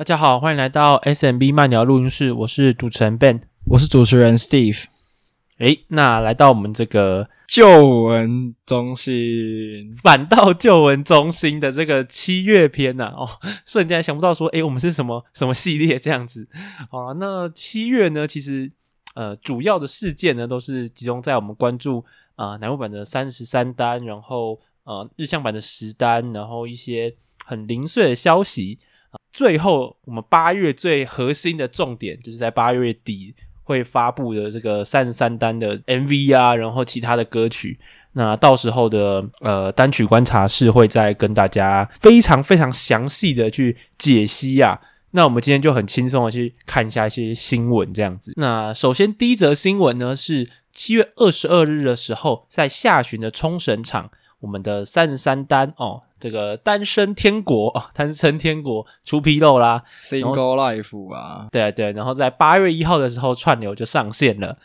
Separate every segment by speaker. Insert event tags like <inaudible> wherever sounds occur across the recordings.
Speaker 1: 大家好，欢迎来到 SMB 慢聊录音室，我是主持人 Ben，
Speaker 2: 我是主持人 Steve。
Speaker 1: 诶，那来到我们这个
Speaker 2: 旧闻中心，
Speaker 1: 反倒旧闻中心的这个七月篇呐、啊，哦，瞬间想不到说，诶，我们是什么什么系列这样子？好了，那七月呢，其实呃，主要的事件呢，都是集中在我们关注啊、呃，南部版的三十三单，然后呃，日向版的十单，然后一些很零碎的消息。最后，我们八月最核心的重点，就是在八月底会发布的这个三十三单的 MV 啊，然后其他的歌曲。那到时候的呃单曲观察室会再跟大家非常非常详细的去解析啊。那我们今天就很轻松的去看一下一些新闻，这样子。那首先第一则新闻呢，是七月二十二日的时候，在下旬的冲绳场。我们的三十三单哦，这个单身天国 <laughs> 哦，单身天国出纰漏啦
Speaker 2: ，Single Life 啊，
Speaker 1: 对对，然后在八月一号的时候串流就上线了。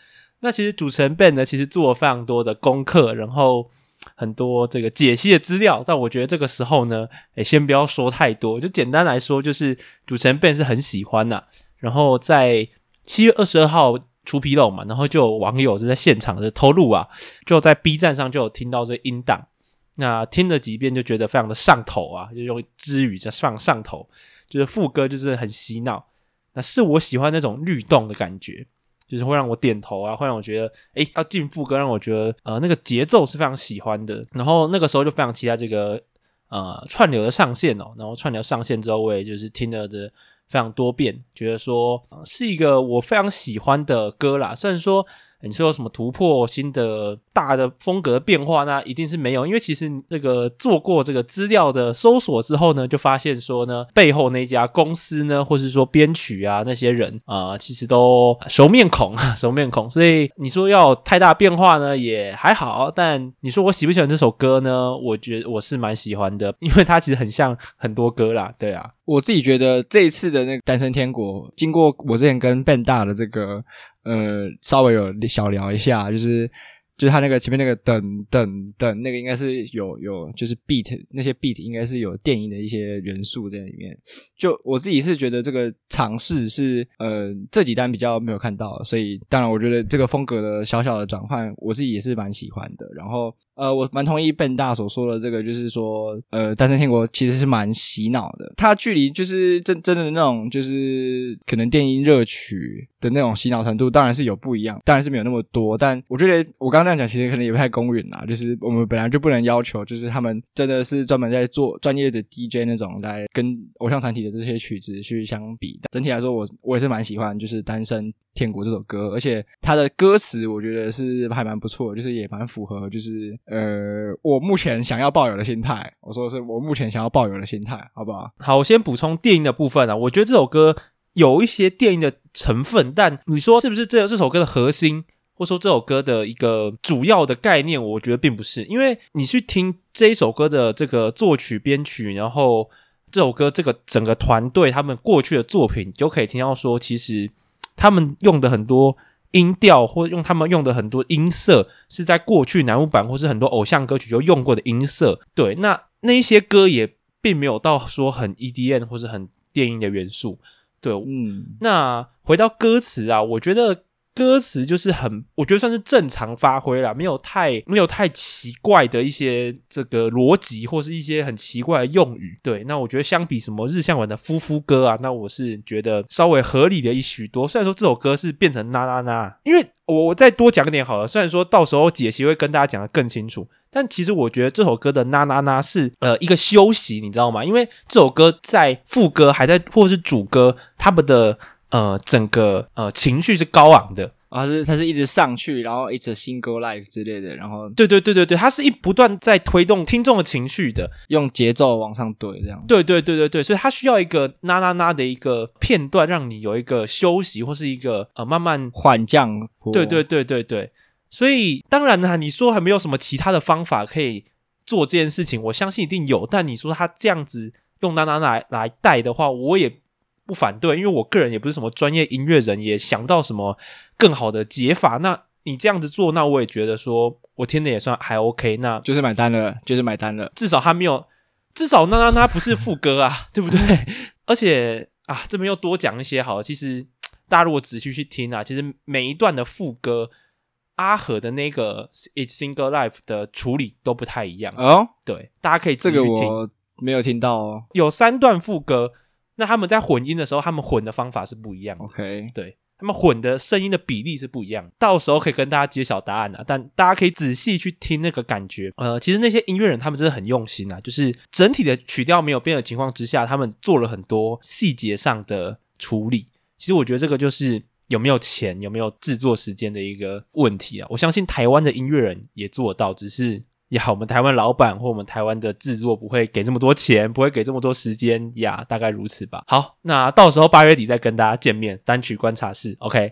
Speaker 1: 那其实主持人 Ben 呢，其实做了非常多的功课，然后很多这个解析的资料。但我觉得这个时候呢，诶，先不要说太多，就简单来说，就是主持人 Ben 是很喜欢呐、啊。然后在七月二十二号出纰漏嘛，然后就有网友就在现场的透露啊，就在 B 站上就有听到这音档。那听了几遍就觉得非常的上头啊，就用之语在上上头，就是副歌就是很洗脑，那是我喜欢那种律动的感觉，就是会让我点头啊，会让我觉得诶要进副歌，让我觉得呃那个节奏是非常喜欢的。然后那个时候就非常期待这个呃串流的上线哦，然后串流上线之后，我也就是听了这非常多遍，觉得说、是一个我非常喜欢的歌啦，虽然说。你说有什么突破新的大的风格变化？那一定是没有，因为其实这个做过这个资料的搜索之后呢，就发现说呢，背后那家公司呢，或是说编曲啊那些人啊、其实都熟面孔，熟面孔。所以你说要太大变化呢，也还好。但你说我喜不喜欢这首歌呢？我觉我是蛮喜欢的，因为它其实很像很多歌啦。对啊，
Speaker 2: 我自己觉得这一次的那个《单身天国》，经过我之前跟 Ben 大的这个。呃，稍微有小聊一下，就是。就是他那个前面那个等等等，那个应该是有有就是 beat 那些 beat 应该是有电音的一些元素在里面。就我自己是觉得这个尝试是呃这几单比较没有看到，所以当然我觉得这个风格的小小的转换，我自己也是蛮喜欢的。然后呃，我蛮同意 Ben 大所说的这个，就是说呃，单身天国其实是蛮洗脑的。它距离就是真真的那种就是可能电音热曲的那种洗脑程度，当然是有不一样，当然是没有那么多。但我觉得我刚。这样讲其实可能也不太公允啦，就是我们本来就不能要求，就是他们真的是专门在做专业的 DJ 那种来跟偶像团体的这些曲子去相比。整体来说我，我也是蛮喜欢，就是《单身天国》这首歌，而且它的歌词我觉得是还蛮不错，就是也蛮符合，就是呃我目前想要抱有的心态。我说是我目前想要抱有的心态，好不好？
Speaker 1: 好，我先补充电音的部分啊，我觉得这首歌有一些电音的成分，但你说是不是这这首歌的核心？或者说这首歌的一个主要的概念，我觉得并不是，因为你去听这一首歌的这个作曲编曲，然后这首歌这个整个团队他们过去的作品，就可以听到说，其实他们用的很多音调，或者用他们用的很多音色，是在过去南部版或是很多偶像歌曲就用过的音色。对，那那一些歌也并没有到说很 EDM 或是很电音的元素。对，嗯，那回到歌词啊，我觉得。歌词就是很，我觉得算是正常发挥啦，没有太没有太奇怪的一些这个逻辑，或是一些很奇怪的用语。对，那我觉得相比什么日向文的夫妇歌啊，那我是觉得稍微合理的一许多。虽然说这首歌是变成啦啦啦，因为我我再多讲点好了。虽然说到时候解析会跟大家讲的更清楚，但其实我觉得这首歌的啦啦啦是呃一个休息，你知道吗？因为这首歌在副歌还在，或是主歌，他们的。呃，整个呃情绪是高昂的
Speaker 2: 啊，是它是一直上去，然后一直 single life 之类的，然后
Speaker 1: 对对对对对，它是一不断在推动听众的情绪的，
Speaker 2: 用节奏往上怼这样。
Speaker 1: 对对对对对，所以它需要一个啦啦啦的一个片段，让你有一个休息或是一个呃慢慢
Speaker 2: 缓降。
Speaker 1: 对对对对对，所以当然呢，你说还没有什么其他的方法可以做这件事情，我相信一定有。但你说他这样子用那那那来来带的话，我也。不反对，因为我个人也不是什么专业音乐人，也想不到什么更好的解法。那你这样子做，那我也觉得说，我听的也算还 OK，那
Speaker 2: 就是买单了，就是买单了。
Speaker 1: 至少他没有，至少那那那不是副歌啊，对不对？<laughs> 而且啊，这边又多讲一些好了。其实大家如果仔细去听啊，其实每一段的副歌，阿和的那个《It's Single Life》的处理都不太一样
Speaker 2: 哦。
Speaker 1: 对，大家可以。这个我
Speaker 2: 没有听到哦。
Speaker 1: 有三段副歌，那他们在混音的时候，他们混的方法是不一样的。
Speaker 2: OK，
Speaker 1: 对。他们混的声音的比例是不一样，到时候可以跟大家揭晓答案啊！但大家可以仔细去听那个感觉，呃，其实那些音乐人他们真的很用心啊，就是整体的曲调没有变的情况之下，他们做了很多细节上的处理。其实我觉得这个就是有没有钱、有没有制作时间的一个问题啊！我相信台湾的音乐人也做得到，只是。呀，我们台湾老板或我们台湾的制作不会给这么多钱，不会给这么多时间呀，大概如此吧。好，那到时候八月底再跟大家见面。单曲观察室，OK。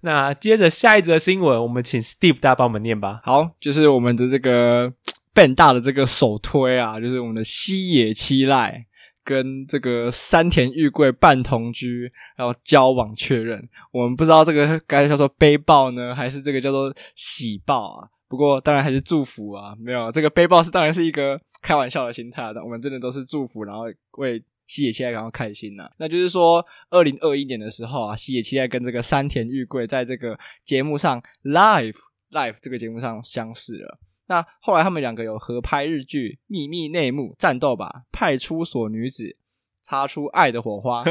Speaker 1: 那接着下一则新闻，我们请 Steve 大家帮我们念吧。
Speaker 2: 好，就是我们的这个 Band 大的这个首推啊，就是我们的西野七濑跟这个山田裕贵半同居，然后交往确认。我们不知道这个该叫做悲报呢，还是这个叫做喜报啊？不过当然还是祝福啊，没有这个背包是当然是一个开玩笑的心态的，我们真的都是祝福，然后为西野七濑感到开心呐、啊。那就是说，二零二一年的时候啊，西野七濑跟这个山田裕贵在这个节目上 Live Live 这个节目上相识了。那后来他们两个有合拍日剧《秘密内幕战斗吧派出所女子》。擦出爱的火花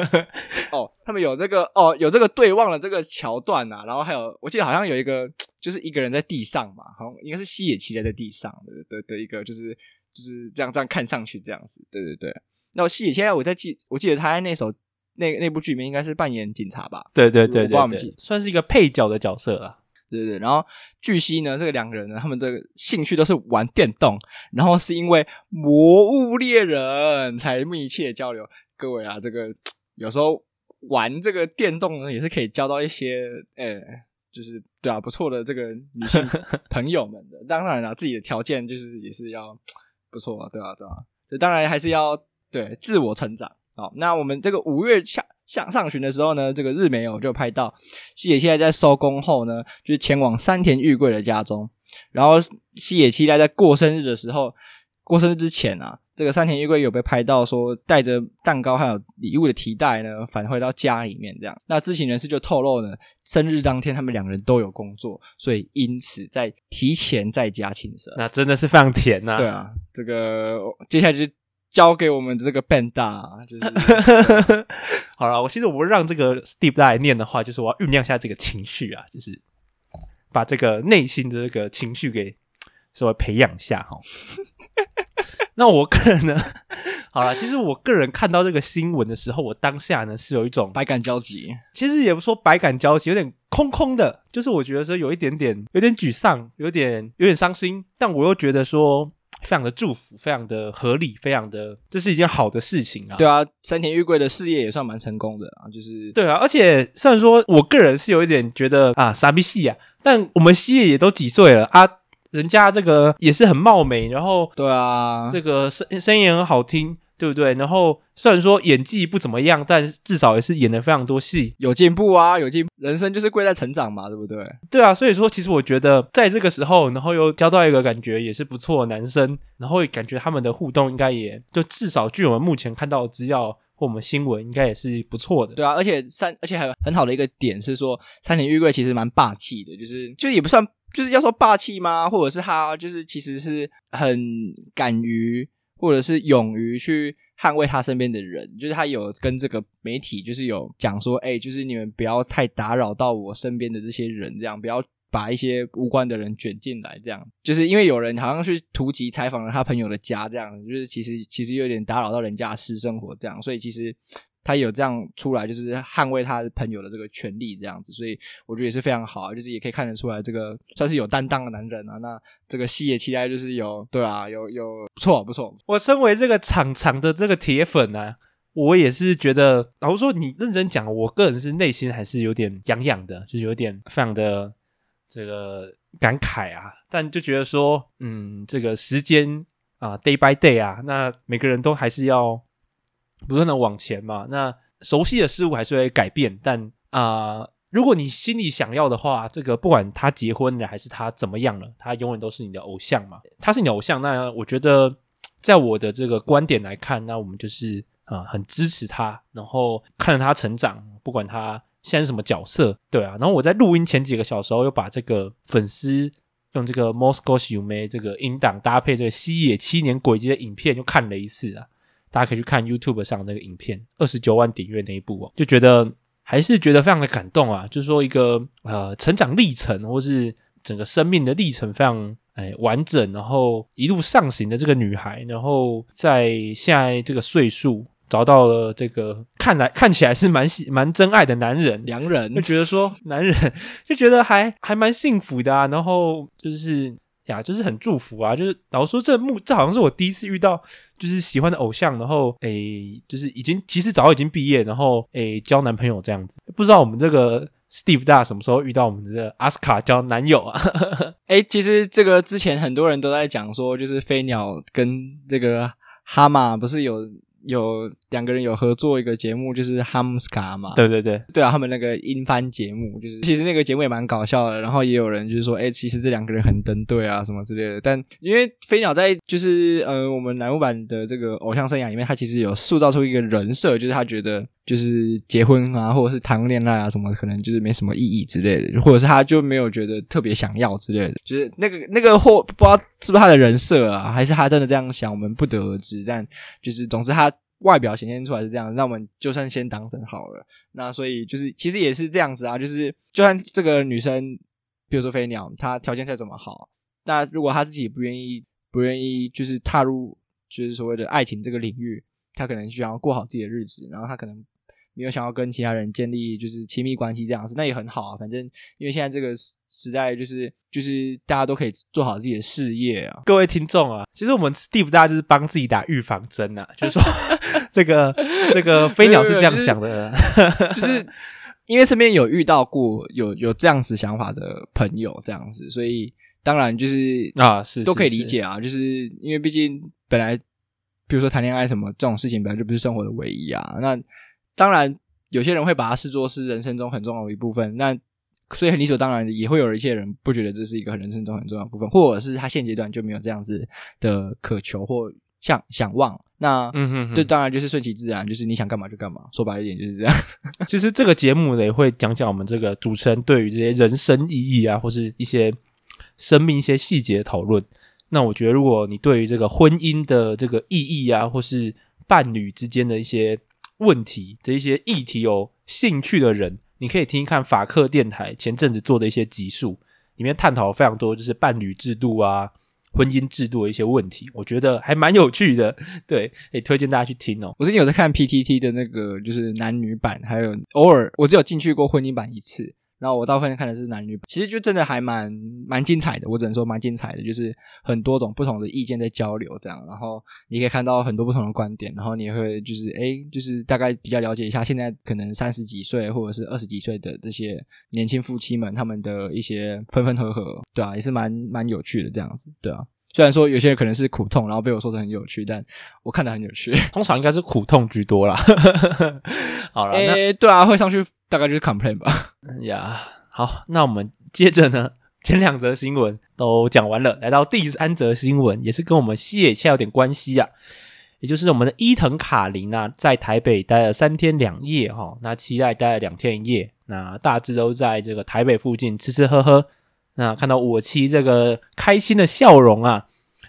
Speaker 2: 哦，他们有这个哦，有这个对望的这个桥段呐、啊，然后还有我记得好像有一个就是一个人在地上嘛，好像应该是西野七濑在地上的的的一个就是就是这样这样看上去这样子，对对对。那西野现在我在记，我记得他在那首那那部剧里面应该是扮演警察吧？
Speaker 1: 对对对对对，算是一个配角的角色啊。
Speaker 2: 对对对，然后据悉呢，这个两个人呢，他们的兴趣都是玩电动，然后是因为《魔物猎人》才密切交流。各位啊，这个有时候玩这个电动呢，也是可以交到一些，诶，就是对啊，不错的这个女性 <laughs> 朋友们的。当然了，自己的条件就是也是要 <tsk> 不错啊，对啊，对啊，就当然还是要对自我成长。好，那我们这个五月下下上旬的时候呢，这个日媒有就拍到西野七濑在收工后呢，就是前往山田裕贵的家中，然后西野七濑在过生日的时候，过生日之前啊。这个山田裕贵有被拍到说带着蛋糕还有礼物的提袋呢，返回到家里面这样。那知情人士就透露呢，生日当天他们两个人都有工作，所以因此在提前在家庆生。
Speaker 1: 那真的是非常甜呐、啊。
Speaker 2: 对啊，这个接下来就交给我们的这个 Band 大，<laughs> 就是
Speaker 1: 好了。我其实我让这个 Steve 来念的话，就是我要酝酿一下这个情绪啊，就是把这个内心的这个情绪给稍微培养一下哈。<laughs> 那我个人呢，<laughs> 好了，其实我个人看到这个新闻的时候，我当下呢是有一种
Speaker 2: 百感交集。
Speaker 1: 其实也不说百感交集，有点空空的，就是我觉得说有一点点，有点沮丧，有点有点伤心，但我又觉得说非常的祝福，非常的合理，非常的这是一件好的事情啊。
Speaker 2: 对啊，山田裕贵的事业也算蛮成功的啊，就是
Speaker 1: 对啊，而且虽然说我个人是有一点觉得啊傻逼戏啊，但我们西野也都几岁了啊。人家这个也是很貌美，然后
Speaker 2: 对啊，
Speaker 1: 这个声声音也很好听，对不对？然后虽然说演技不怎么样，但至少也是演了非常多戏，
Speaker 2: 有进步啊，有进步。人生就是贵在成长嘛，对不对？
Speaker 1: 对啊，所以说其实我觉得在这个时候，然后又交到一个感觉也是不错的男生，然后感觉他们的互动应该也就至少据我们目前看到的资料或我们新闻，应该也是不错的。
Speaker 2: 对啊，而且三而且还有很好的一个点是说，三田玉贵其实蛮霸气的，就是就也不算。就是要说霸气吗？或者是他就是其实是很敢于，或者是勇于去捍卫他身边的人。就是他有跟这个媒体就是有讲说，哎、就是你们不要太打扰到我身边的这些人，这样不要把一些无关的人卷进来，这样。就是因为有人好像去突击采访了他朋友的家，这样就是其实其实有点打扰到人家私生活，这样。所以其实。他有这样出来，就是捍卫他朋友的这个权利，这样子，所以我觉得也是非常好，就是也可以看得出来，这个算是有担当的男人啊。那这个戏也期待就是有，对啊，有有不错不错。
Speaker 1: 我身为这个场场的这个铁粉啊，我也是觉得，老实说，你认真讲，我个人是内心还是有点痒痒的，就有点非常的这个感慨啊。但就觉得说，嗯，这个时间啊，day by day 啊，那每个人都还是要。不断的往前嘛，那熟悉的事物还是会改变，但啊、如果你心里想要的话，这个不管他结婚了还是他怎么样了，他永远都是你的偶像嘛。他是你的偶像，那我觉得在我的这个观点来看，那我们就是啊，很支持他，然后看着他成长，不管他现在是什么角色，对啊。然后我在录音前几个小时，又把这个粉丝用这个 moscoshu mi 这个音档搭配这个西野七年轨迹的影片，又看了一次啊。大家可以去看 YouTube 上那个影片，二十九万订阅那一部哦，就觉得还是觉得非常的感动啊。就是说一个呃成长历程，或是整个生命的历程非常哎完整，然后一路上行的这个女孩，然后在现在这个岁数。找到了这个看来看起来是蛮喜蛮真爱的男人，
Speaker 2: 良人
Speaker 1: 就觉得说男人 <laughs> 就觉得还还蛮幸福的啊，然后就是呀，就是很祝福啊，就是老实说这目这好像是我第一次遇到就是喜欢的偶像，然后诶就是已经其实早已经毕业，然后诶交男朋友这样子，不知道我们这个 Steve 大什么时候遇到我们的阿斯卡交男友啊？<laughs>
Speaker 2: 诶其实这个之前很多人都在讲说，就是飞鸟跟这个哈马不是有。有两个人有合作一个节目，就是 Hamska 嘛。
Speaker 1: 对对对，
Speaker 2: 对啊，他们那个英翻节目，就是其实那个节目也蛮搞笑的。然后也有人就是说，哎，其实这两个人很登对啊，什么之类的。但因为飞鸟在就是呃我们南木版的这个偶像生涯里面，他其实有塑造出一个人设，就是他觉得就是结婚啊，或者是谈恋爱啊什么，可能就是没什么意义之类的，或者是他就没有觉得特别想要之类的。就是那个那个或不知道是不是他的人设啊，还是他真的这样想，我们不得而知。但就是总之他。外表显现出来是这样，那我们就算先当成好了。那所以就是其实也是这样子啊，就是就算这个女生，比如说飞鸟，她条件再怎么好，那如果她自己不愿意，不愿意就是踏入就是所谓的爱情这个领域，她可能需要过好自己的日子，然后他可能。没有想要跟其他人建立就是亲密关系这样子，那也很好啊。反正因为现在这个时代，就是就是大家都可以做好自己的事业啊。
Speaker 1: 各位听众啊，其实我们 Steve 大家就是帮自己打预防针啊，就是说 <laughs> 这个这个飞鸟是这样想的，
Speaker 2: 就是、就是 <laughs> 因为身边有遇到过有有这样子想法的朋友这样子，所以当然就是
Speaker 1: 啊是
Speaker 2: 都可以理解啊，就是因为毕竟本来比如说谈恋爱什么这种事情本来就不是生活的唯一啊，那。当然，有些人会把它视作是人生中很重要的一部分。那所以很理所当然的，也会有一些人不觉得这是一个人生中很重要的部分，或者是他现阶段就没有这样子的渴求或想想望。那嗯哼哼，这当然就是顺其自然，就是你想干嘛就干嘛。说白一点就是这样。<laughs>
Speaker 1: 其实这个节目呢，也会讲讲我们这个主持人对于这些人生意义啊，或是一些生命一些细节的讨论。那我觉得，如果你对于这个婚姻的这个意义啊，或是伴侣之间的一些问题的一些议题有兴趣的人，你可以听一看法克电台前阵子做的一些集数，里面探讨了非常多，就是伴侣制度啊、婚姻制度的一些问题，我觉得还蛮有趣的。对，也推荐大家去听哦。
Speaker 2: 我最近有在看 PTT 的那个，就是男女版，还有偶尔我只有进去过婚姻版一次。然后我大部分看的是男女，其实就真的还蛮蛮精彩的。我只能说蛮精彩的，就是很多种不同的意见在交流这样。然后你可以看到很多不同的观点，然后你也会就是诶，就是大概比较了解一下现在可能三十几岁或者是二十几岁的这些年轻夫妻们他们的一些分分合合，对啊，也是蛮蛮有趣的这样子，对啊。虽然说有些人可能是苦痛，然后被我说的很有趣，但我看的很有趣。<laughs>
Speaker 1: 通常应该是苦痛居多啦。<laughs> 好了，
Speaker 2: 诶，对啊，会上去。大概就是 complain 吧。
Speaker 1: 呀，好，那我们接着呢，<laughs> 前两则新闻都讲完了，来到第三则新闻，也是跟我们西野切有点关系啊。也就是我们的伊藤卡琳啊，在台北待了三天两夜哈，那期待待了两天一夜，那大致都在这个台北附近吃吃喝喝，那看到我妻这个开心的笑容啊，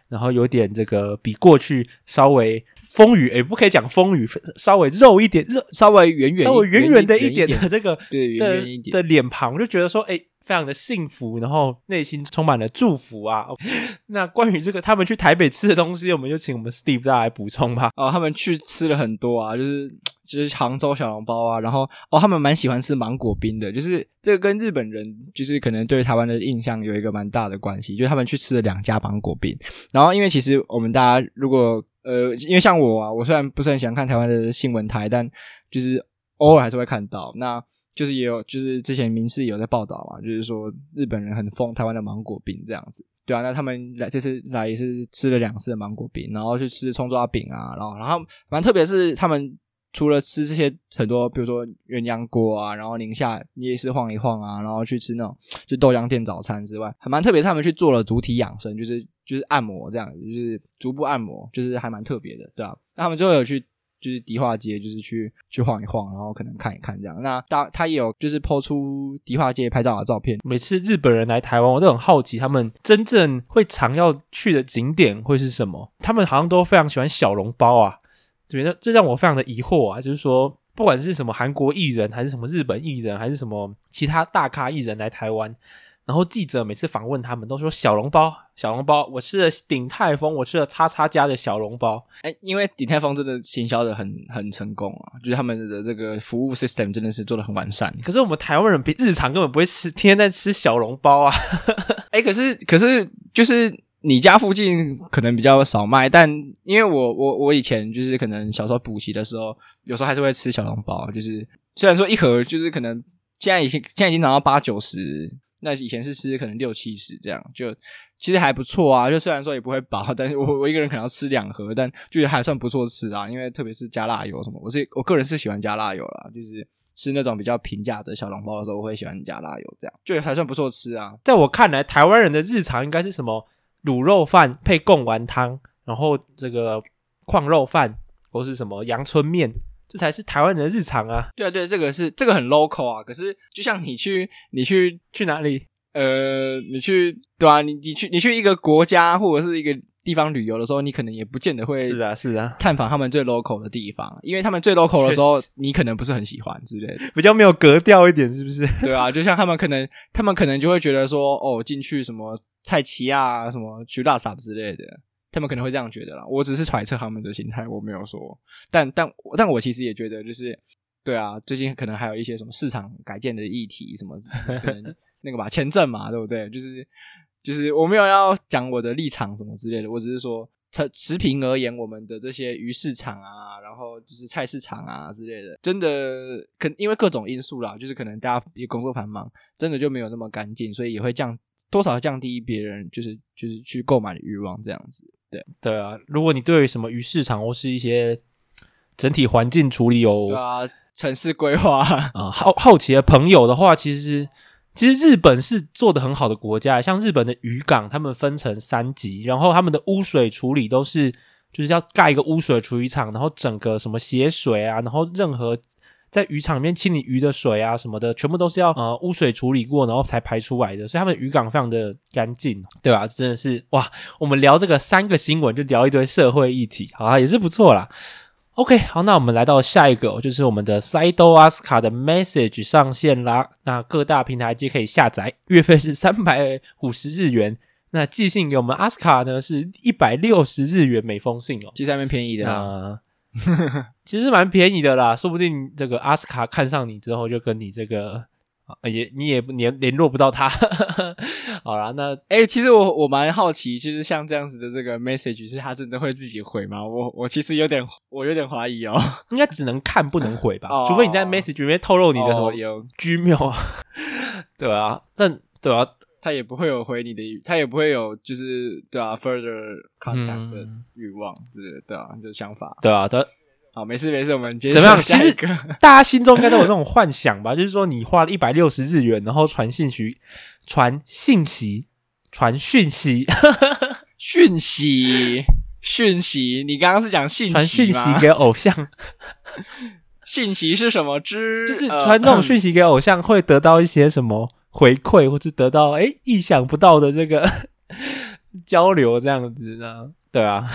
Speaker 1: 然后有点这个比过去稍微。风雨诶，不可以讲风雨，稍微肉一点，肉稍微圆圆，稍微圆圆的一点的这个
Speaker 2: 对
Speaker 1: 的的脸庞，我就觉得说，诶，非常的幸福，然后内心充满了祝福啊。<laughs> 那关于这个他们去台北吃的东西，我们就请我们 Steve 大家来补充吧。
Speaker 2: 哦，他们去吃了很多啊，就是就是杭州小笼包啊，然后哦，他们蛮喜欢吃芒果冰的，就是这个跟日本人就是可能对台湾的印象有一个蛮大的关系，就是他们去吃了两家芒果冰，然后因为其实我们大家如果。呃，因为像我啊，我虽然不是很喜欢看台湾的新闻台，但就是偶尔还是会看到。那就是也有，就是之前民视有在报道嘛，就是说日本人很疯台湾的芒果饼这样子。对啊，那他们来这次来也是吃了两次的芒果饼，然后去吃葱抓饼啊，然后然后蛮特别是他们除了吃这些很多，比如说鸳鸯锅啊，然后宁夏夜市晃一晃啊，然后去吃那种就豆浆店早餐之外，还蛮特别他们去做了足体养生，就是。就是按摩这样，就是足部按摩，就是还蛮特别的，对吧、啊？那他们最后有去，就是迪化街，就是去去晃一晃，然后可能看一看这样。那大他也有就是抛出迪化街拍照的照片。
Speaker 1: 每次日本人来台湾，我都很好奇他们真正会常要去的景点会是什么？他们好像都非常喜欢小笼包啊，觉得这让我非常的疑惑啊，就是说。不管是什么韩国艺人，还是什么日本艺人，还是什么其他大咖艺人来台湾，然后记者每次访问他们，都说小笼包，小笼包，我吃了鼎泰丰，我吃了叉叉家的小笼包。
Speaker 2: 哎，因为鼎泰丰真的行销的很很成功啊，就是他们的这个服务 system 真的是做的很完善。
Speaker 1: 可是我们台湾人比日常根本不会吃，天天在吃小笼包啊。
Speaker 2: 哎，可是可是就是。你家附近可能比较少卖，但因为我我我以前就是可能小时候补习的时候，有时候还是会吃小笼包。就是虽然说一盒就是可能现在已经现在已经涨到八九十，那以前是吃可能六七十这样，就其实还不错啊。就虽然说也不会饱，但是我 <laughs> 我一个人可能要吃两盒，但就还算不错吃啊。因为特别是加辣油什么，我是我个人是喜欢加辣油啦，就是吃那种比较平价的小笼包的时候，我会喜欢加辣油，这样就还算不错吃啊。
Speaker 1: 在我看来，台湾人的日常应该是什么？卤肉饭配贡丸汤，然后这个矿肉饭或是什么阳春面，这才是台湾人的日常啊！
Speaker 2: 对啊，对，这个是这个很 local 啊。可是就像你去，你去
Speaker 1: 去哪里？
Speaker 2: 呃，你去对啊，你你去你去一个国家或者是一个地方旅游的时候，你可能也不见得会
Speaker 1: 是啊是啊
Speaker 2: 探访他们最 local 的地方，因为他们最 local 的时候，你可能不是很喜欢之类的，
Speaker 1: 比较没有格调一点，是不是？
Speaker 2: 对啊，就像他们可能他们可能就会觉得说，哦，进去什么。菜奇啊，什么去拉萨之类的，他们可能会这样觉得啦。我只是揣测他们的心态，我没有说。但但但我其实也觉得，就是对啊，最近可能还有一些什么市场改建的议题，什么可能那个嘛，签证嘛，对不对？就是就是我没有要讲我的立场什么之类的，我只是说，持持平而言，我们的这些鱼市场啊，然后就是菜市场啊之类的，真的可因为各种因素啦，就是可能大家也工作繁忙，真的就没有那么干净，所以也会降。多少降低别人就是就是去购买的欲望，这样子，对
Speaker 1: 对啊。如果你对于什么鱼市场或是一些整体环境处理有
Speaker 2: 对啊城市规划
Speaker 1: 啊好好奇的朋友的话，其实其实日本是做得很好的国家，像日本的渔港，他们分成三级，然后他们的污水处理都是就是要盖一个污水处理厂，然后整个什么血水啊，然后任何。在渔场里面清理鱼的水啊什么的，全部都是要呃污水处理过，然后才排出来的，所以他们渔港非常的干净，对吧？真的是哇！我们聊这个三个新闻，就聊一堆社会议题，好啊，也是不错啦。OK，好，那我们来到下一个，就是我们的 Side Asuka 的 Message 上线啦。那各大平台皆可以下载，月费是 <laughs> 三百五十日元。那寄信给我们 Asuka 呢，是一百六十日元每封信哦，
Speaker 2: 其实还蛮便宜的啊。
Speaker 1: 呃 <laughs> 其实蛮便宜的啦，说不定这个阿斯卡看上你之后，就跟你这个也你也联联络不到他。<laughs> 好啦，那
Speaker 2: 哎、欸，其实我我蛮好奇，就是像这样子的这个 message，是他真的会自己回吗？我我其实有点我有点怀疑哦，<laughs>
Speaker 1: 应该只能看不能回吧，除非你在 message 里面透露你的什么、哦、
Speaker 2: 有
Speaker 1: Gmail，<laughs> 对啊，但对啊。
Speaker 2: 他也不会有回你的，他也不会有就是对啊，further contact 的欲望，嗯、是，对啊，就是想法，
Speaker 1: 对啊，对，
Speaker 2: 好，没事没事，我们接
Speaker 1: 怎么样？其实 <laughs> 大家心中应该都有那种幻想吧，就是说你花了一百六十日元，然后传信息，传信息，传讯息，
Speaker 2: 讯息，讯息，你刚刚是讲信息吗？传讯息
Speaker 1: 给偶像，
Speaker 2: 信息是什么之？
Speaker 1: 就是传这种讯息给偶像会得到一些什么？回馈或是得到哎意想不到的这个 <laughs> 交流，这样子呢？对啊，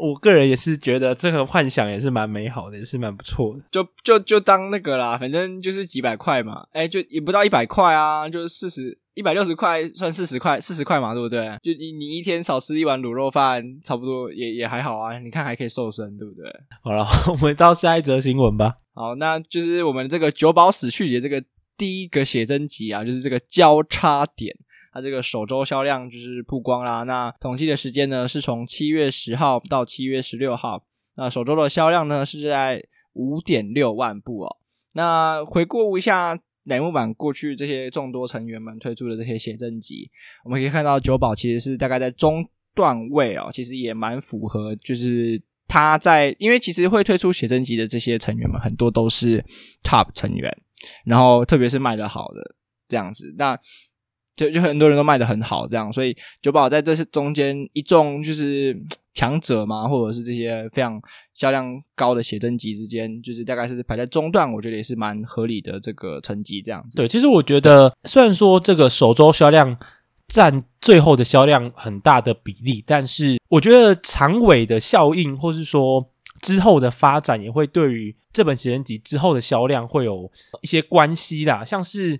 Speaker 1: 我个人也是觉得这个幻想也是蛮美好的，也是蛮不错的。
Speaker 2: 就就就当那个啦，反正就是几百块嘛，诶就也不到一百块啊，就是四十一百六十块算四十块，四十块嘛，对不对？就你你一天少吃一碗卤肉饭，差不多也也还好啊。你看还可以瘦身，对不对？
Speaker 1: 好了，<laughs> 我们到下一则新闻吧。
Speaker 2: 好，那就是我们这个九保死去的这个。第一个写真集啊，就是这个交叉点，它这个首周销量就是曝光啦。那统计的时间呢，是从七月十号到七月十六号。那首周的销量呢，是在五点六万部哦。那回顾一下乃木坂过去这些众多成员们推出的这些写真集，我们可以看到九保其实是大概在中段位哦，其实也蛮符合，就是他在因为其实会推出写真集的这些成员们，很多都是 top 成员。然后，特别是卖得好的这样子，那就就很多人都卖得很好，这样，所以酒保在这些中间一众就是强者嘛，或者是这些非常销量高的写真集之间，就是大概是排在中段，我觉得也是蛮合理的这个成绩这样子。
Speaker 1: 对，其实我觉得虽然说这个首周销量占最后的销量很大的比例，但是我觉得长尾的效应，或是说之后的发展，也会对于这本写真集之后的销量会有一些关系啦，像是。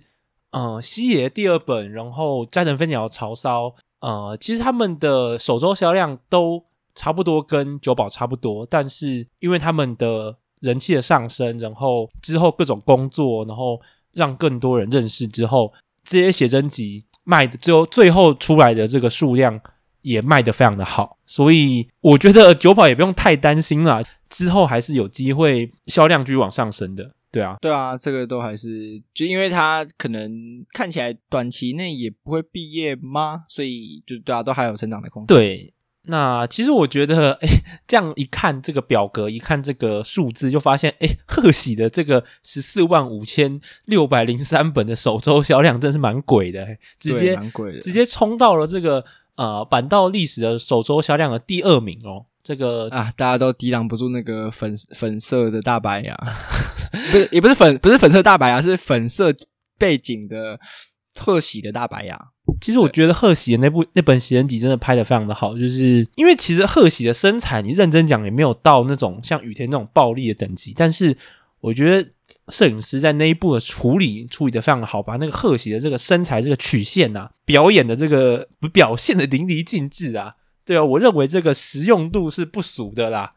Speaker 1: 呃，西野第二本，然后斋藤飞鸟潮骚，呃，其实他们的首周销量都差不多，跟九保差不多，但是因为他们的人气的上升，然后之后各种工作，然后让更多人认识之后，这些写真集卖的最后最后出来的这个数量也卖得非常的好，所以我觉得九保也不用太担心啦，之后还是有机会销量继续往上升的。对啊，
Speaker 2: 对啊，这个都还是就因为他可能看起来短期内也不会毕业吗？所以就对啊，都还有成长的空间。
Speaker 1: 对，那其实我觉得，哎，这样一看这个表格，一看这个数字，就发现，哎，贺喜的这个十四万五千六百零三本的首周销量，真是蛮鬼的，直接
Speaker 2: 蛮鬼的，
Speaker 1: 直接冲到了这个呃坂道历史的首周销量的第二名哦。这个
Speaker 2: 啊，大家都抵挡不住那个粉粉色的大白牙，<laughs> 不是，也不是粉，不是粉色大白牙，是粉色背景的贺喜的大白牙。
Speaker 1: 其实我觉得贺喜的那部那本写真集真的拍的非常的好，就是因为其实贺喜的身材，你认真讲也没有到那种像雨田那种暴力的等级，但是我觉得摄影师在那一部的处理处理的非常的好，把那个贺喜的这个身材这个曲线啊，表演的这个表现的淋漓尽致啊。对啊，我认为这个实用度是不俗的啦。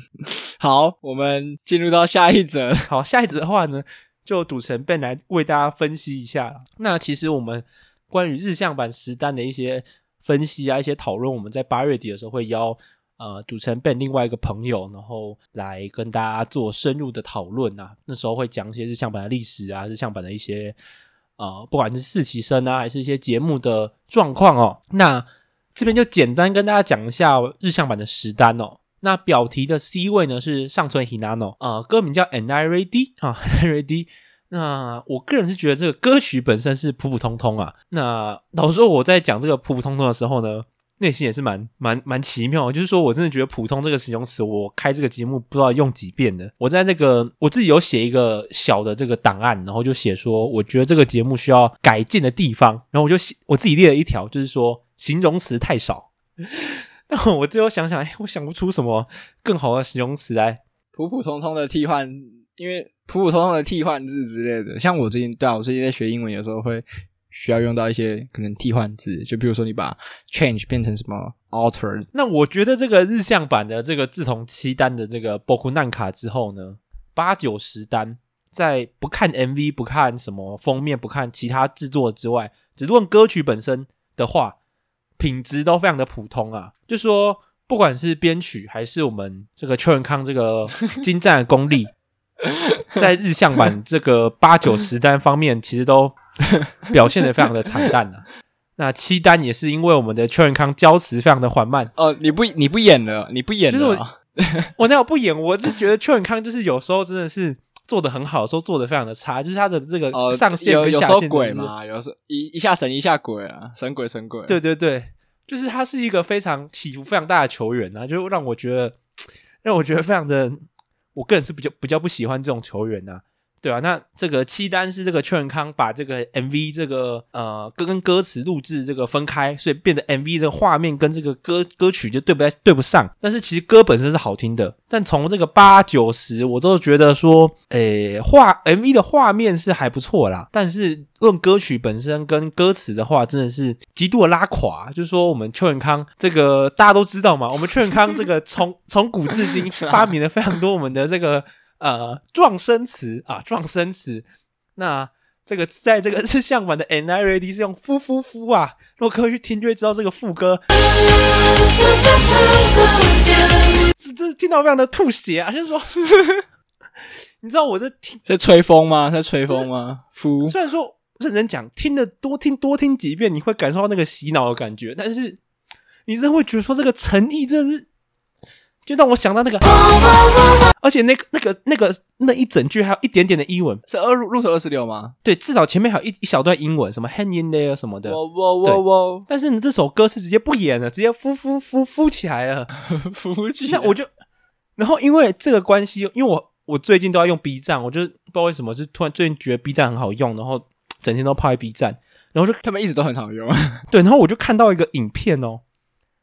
Speaker 1: <laughs>
Speaker 2: 好，我们进入到下一则。<laughs>
Speaker 1: 好，下一则的话呢，就主持人 Ben 来为大家分析一下。那其实我们关于日向版实单的一些分析啊，一些讨论，我们在八月底的时候会邀呃主持人 Ben 另外一个朋友，然后来跟大家做深入的讨论啊。那时候会讲一些日向版的历史啊，日向版的一些呃，不管是四期生啊，还是一些节目的状况哦。那这边就简单跟大家讲一下日向版的实单哦。那表题的 C 位呢是上村 Hinano，呃，歌名叫 And I Ready 啊，And I Ready。那我个人是觉得这个歌曲本身是普普通通啊。那老实说我在讲这个普普通通的时候呢，内心也是蛮蛮蛮奇妙，就是说我真的觉得普通这个形容词，我开这个节目不知道用几遍的。我在这个我自己有写一个小的这个档案，然后就写说我觉得这个节目需要改进的地方，然后我就写我自己列了一条，就是说。形容词太少，<laughs> 但我最后想想，哎，我想不出什么更好的形容词来。
Speaker 2: 普普通通的替换，因为普普通通的替换字之类的，像我最近，对啊，我最近在学英文，有时候会需要用到一些可能替换字，就比如说你把 change 变成什么 alter。
Speaker 1: 那我觉得这个日向版的这个自从七单的这个 Boku Nanka 之后呢，八九十单，在不看 MV、不看什么封面、不看其他制作之外，只论歌曲本身的话。品质都非常的普通啊，就说不管是编曲还是我们这个邱元康这个 <laughs> 精湛的功力，在日向版这个八九十单方面，其实都 <laughs> 表现的非常的惨淡啊。那七单也是因为我们的邱元康交持非常的缓慢
Speaker 2: 哦。你不你不演了，你不演了，就是
Speaker 1: 我，<laughs> 我哪有不演？我是觉得邱元康就是有时候真的是做的很好，有时候做的非常的差，就是他的这个上限跟下线
Speaker 2: 鬼嘛，有时候一一下神一下鬼啊，神鬼神鬼。
Speaker 1: 对对对。就是他是一个非常起伏非常大的球员啊，就让我觉得，让我觉得非常的，我个人是比较比较不喜欢这种球员啊。对啊，那这个七单是这个秋元康把这个 MV 这个呃歌跟歌词录制这个分开，所以变得 MV 的画面跟这个歌歌曲就对不对不上。但是其实歌本身是好听的，但从这个八九十我都觉得说，诶画 MV 的画面是还不错啦。但是论歌曲本身跟歌词的话，真的是极度的拉垮。就是说我们秋元康这个大家都知道嘛，我们秋元康这个从从古至今发明了非常多我们的这个。呃，撞声词啊，撞声词。那这个在这个日向版的 I Ready 是用夫夫夫啊，如果各位去听就会知道这个副歌，这听到非常的吐血啊，就是说，<laughs> 你知道我在听
Speaker 2: 在吹风吗？在吹风吗？夫、
Speaker 1: 就是，虽然说认真讲，听的多听多听几遍，你会感受到那个洗脑的感觉，但是你真的会觉得说这个诚意真的是。就让我想到那个，<laughs> 而且那个那个那个那一整句还有一点点的英文，
Speaker 2: 是二路途二十六吗？
Speaker 1: 对，至少前面还有一一小段英文，什么 hang in there 什么的。
Speaker 2: 哇哇哇哇！
Speaker 1: 但是你，这首歌是直接不演了，直接敷敷敷敷起来了，<laughs>
Speaker 2: 浮起来。
Speaker 1: 那我就，然后因为这个关系，因为我我最近都要用 B 站，我就不知道为什么，就突然最近觉得 B 站很好用，然后整天都泡在 B 站，然后就
Speaker 2: 他们一直都很好用。
Speaker 1: 对，然后我就看到一个影片哦。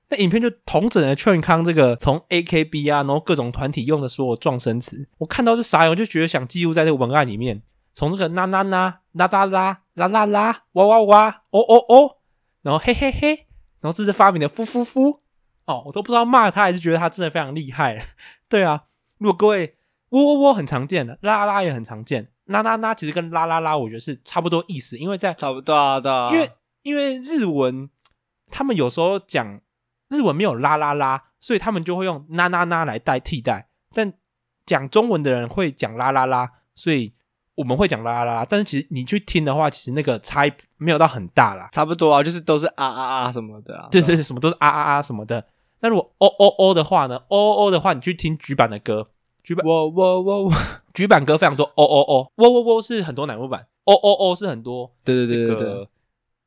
Speaker 1: 那影片就统整了劝康这个从 AKB 啊，然后各种团体用的所有撞声词，我看到是啥，我就觉得想记录在这个文案里面。从这个啦啦啦啦啦啦啦啦啦哇哇哇哦哦哦，然后嘿嘿嘿，然后这是发明的夫夫夫哦，我都不知道骂他还是觉得他真的非常厉害。对啊，如果各位喔喔喔很常见的，啦啦啦也很常见，啦啦啦其实跟啦啦啦我觉得是差不多意思，因为在
Speaker 2: 差不多的，
Speaker 1: 因为因为日文他们有时候讲。日文没有啦啦啦，所以他们就会用啦啦啦来代替代。但讲中文的人会讲啦啦啦，所以我们会讲啦啦啦。但是其实你去听的话，其实那个差异没有到很大啦，
Speaker 2: 差不多啊，就是都是啊啊啊什么的啊。
Speaker 1: 对对对，什么都是啊啊啊什么的。那如果哦哦哦的话呢？哦哦哦的话，你去听櫸版的歌，櫸版
Speaker 2: 喔喔喔，
Speaker 1: 櫸版歌非常多。哦哦哦，喔喔喔是很多乃木版，哦哦哦是很多。
Speaker 2: 对对对对对，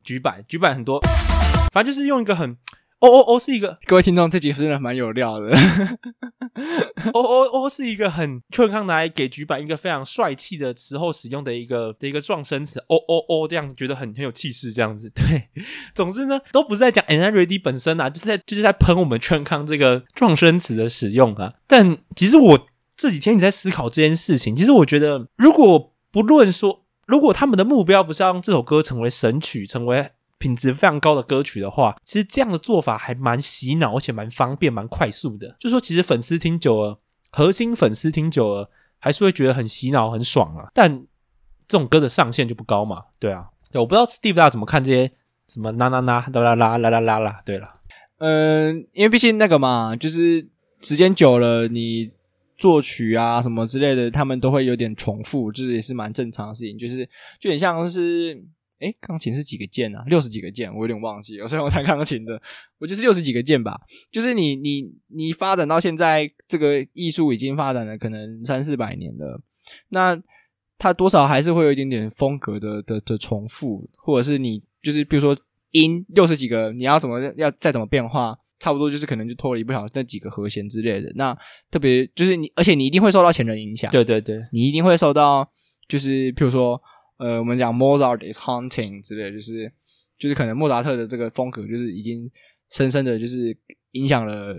Speaker 1: 櫸版櫸版很多，反正就是用一个很。哦哦哦，是一个
Speaker 2: 各位听众，这集真的蛮有料的。
Speaker 1: 哦哦哦，是一个很劝康来给局版一个非常帅气的时候使用的一个的一个撞声词。哦哦哦，这样子觉得很很有气势，这样子。对，总之呢，都不是在讲 Am I Ready 本身啊，就是在就是在喷我们劝康这个撞声词的使用啊。但其实我这几天你在思考这件事情，其实我觉得，如果不论说，如果他们的目标不是要让这首歌成为神曲，成为。品质非常高的歌曲的话，其实这样的做法还蛮洗脑，而且蛮方便、蛮快速的。就说其实粉丝听久了，核心粉丝听久了，还是会觉得很洗脑、很爽啊。但这种歌的上限就不高嘛，对啊。我不知道 Steve 大家怎么看这些什么啦啦啦啦啦啦啦啦啦啦。对了，
Speaker 2: 嗯，因为毕竟那个嘛，就是时间久了，你作曲啊什么之类的，他们都会有点重复，这也是蛮正常的事情。就是就很像是。诶，钢琴是几个键啊？六十几个键，我有点忘记了。<laughs> 虽然我弹钢琴的，我就是六十几个键吧。就是你你你发展到现在，这个艺术已经发展了可能三四百年了，那它多少还是会有一点点风格的的的重复，或者是你就是比如说音六十几个，你要怎么要再怎么变化，差不多就是可能就脱离不了那几个和弦之类的。那特别就是你，而且你一定会受到前人影响。
Speaker 1: 对对对，
Speaker 2: 你一定会受到，就是譬如说。呃，我们讲 Mozart is haunting 之类，就是就是可能莫扎特的这个风格，就是已经深深的就是影响了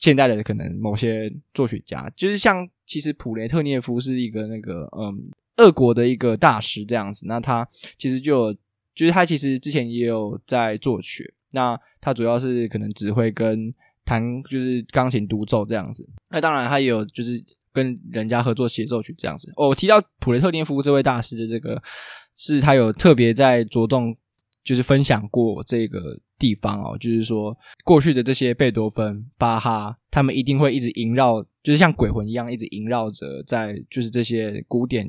Speaker 2: 现代的可能某些作曲家，就是像其实普雷特涅夫是一个那个嗯俄国的一个大师这样子，那他其实就有就是他其实之前也有在作曲，那他主要是可能指挥跟弹就是钢琴独奏这样子，那当然他也有就是。跟人家合作协奏曲这样子。哦，我提到普雷特涅夫这位大师的这个，是他有特别在着重，就是分享过这个地方哦，就是说过去的这些贝多芬、巴哈，他们一定会一直萦绕，就是像鬼魂一样，一直萦绕着在就是这些古典，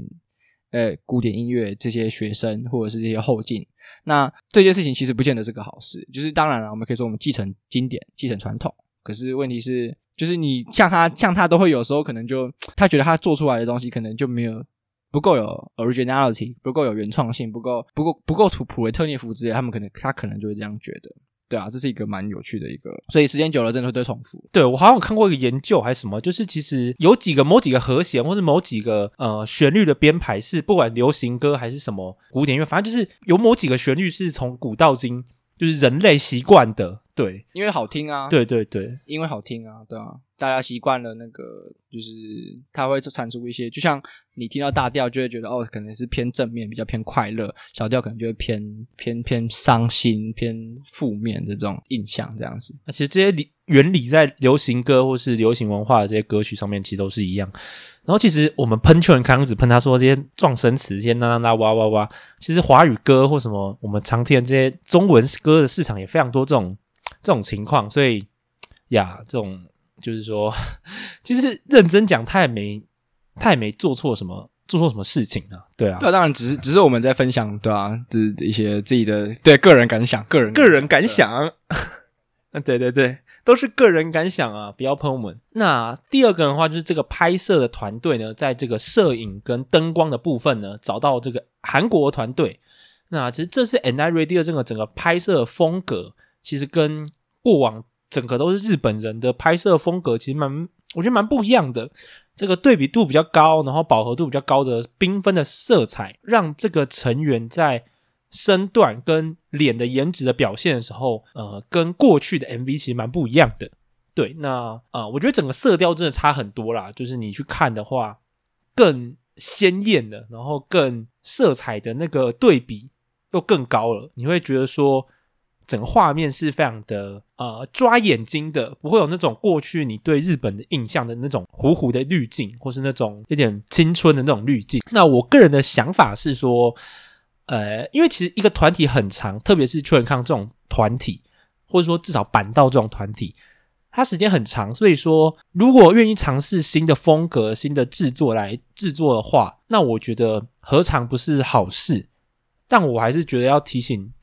Speaker 2: 呃，古典音乐这些学生或者是这些后进。那这件事情其实不见得是个好事，就是当然了，我们可以说我们继承经典、继承传统，可是问题是。就是你像他，像他都会有时候可能就他觉得他做出来的东西可能就没有不够有 originality，不够有原创性，不够不够不够土普雷特涅夫之类，他们可能他可能就会这样觉得，对啊，这是一个蛮有趣的一个，所以时间久了真的会对重复。
Speaker 1: 对，我好像有看过一个研究还是什么，就是其实有几个某几个和弦或者某几个呃旋律的编排是不管流行歌还是什么古典乐，反正就是有某几个旋律是从古到今就是人类习惯的。对，
Speaker 2: 因为好听啊。
Speaker 1: 对对对，
Speaker 2: 因为好听啊，对啊，大家习惯了那个，就是它会产出一些，就像你听到大调就会觉得哦，可能是偏正面，比较偏快乐；小调可能就会偏偏偏伤心、偏负面的这种印象，这样子。
Speaker 1: 那其实这些理原理在流行歌或是流行文化的这些歌曲上面，其实都是一样。然后其实我们喷劝康只喷他说这些撞声词，这些啦啦啦哇哇哇，其实华语歌或什么我们常听的这些中文歌的市场也非常多这种。这种情况，所以呀，这种就是说，<laughs> 其实认真讲，他也没，他也没做错什么，做错什么事情啊，对啊，
Speaker 2: 对啊，当然只是只是我们在分享，对啊，就是一些自己的对个人感想，个人
Speaker 1: 个人感想，<laughs> 嗯，对对对，都是个人感想啊，不要喷我们。那第二个的话，就是这个拍摄的团队呢，在这个摄影跟灯光的部分呢，找到这个韩国团队。那其实这次 N I Radio 这个整个拍摄风格，其实跟过往整个都是日本人的拍摄风格，其实蛮，我觉得蛮不一样的。这个对比度比较高，然后饱和度比较高的缤纷的色彩，让这个成员在身段跟脸的颜值的表现的时候，呃，跟过去的 MV 其实蛮不一样的。对，那啊、我觉得整个色调真的差很多啦。就是你去看的话，更鲜艳的，然后更色彩的那个对比又更高了。你会觉得说，整个画面是非常的呃抓眼睛的，不会有那种过去你对日本的印象的那种糊糊的滤镜，或是那种有点青春的那种滤镜。那我个人的想法是说。呃，因为其实一个团体很长，特别是确认康这种团体，或者说至少板道这种团体，它时间很长，所以说如果愿意尝试新的风格、新的制作来制作的话，那我觉得何尝不是好事？但我还是觉得要提醒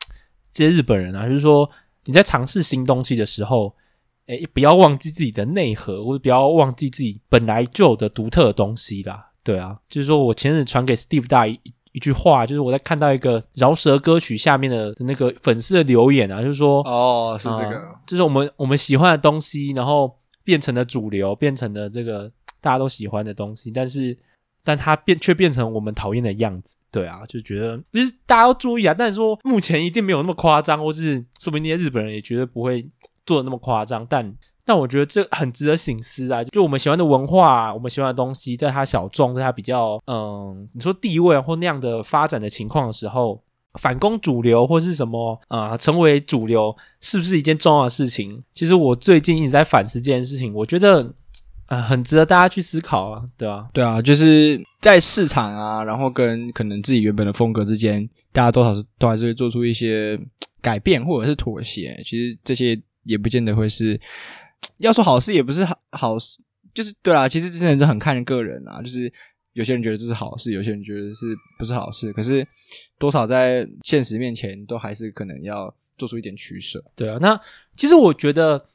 Speaker 1: 这些日本人啊，就是说你在尝试新东西的时候，诶，不要忘记自己的内核，或者不要忘记自己本来就有的独特的东西啦。对啊，就是说我前日传给 Steve 大一。一句话就是我在看到一个饶舌歌曲下面的那个粉丝的留言啊，就是说
Speaker 2: 哦，是这个、呃，就是
Speaker 1: 我们我们喜欢的东西，然后变成了主流，变成了这个大家都喜欢的东西，但是但它变却变成我们讨厌的样子，对啊，就觉得就是大家要注意啊，但是说目前一定没有那么夸张，或是说不定那些日本人也绝对不会做的那么夸张，但。但我觉得这很值得省思啊！就我们喜欢的文化，我们喜欢的东西，在它小众，在它比较嗯，你说地位或那样的发展的情况的时候，反攻主流或是什么啊、成为主流，是不是一件重要的事情？其实我最近一直在反思这件事情，我觉得啊、呃，很值得大家去思考啊，对啊？
Speaker 2: 对啊，就是在市场啊，然后跟可能自己原本的风格之间，大家多少都还是会做出一些改变或者是妥协。其实这些也不见得会是。要说好事也不是好好事，就是对啦。其实这些人都很看个人啊，就是有些人觉得这是好事，有些人觉得是不是好事。可是多少在现实面前，都还是可能要做出一点取舍。
Speaker 1: 对啊，那其实我觉得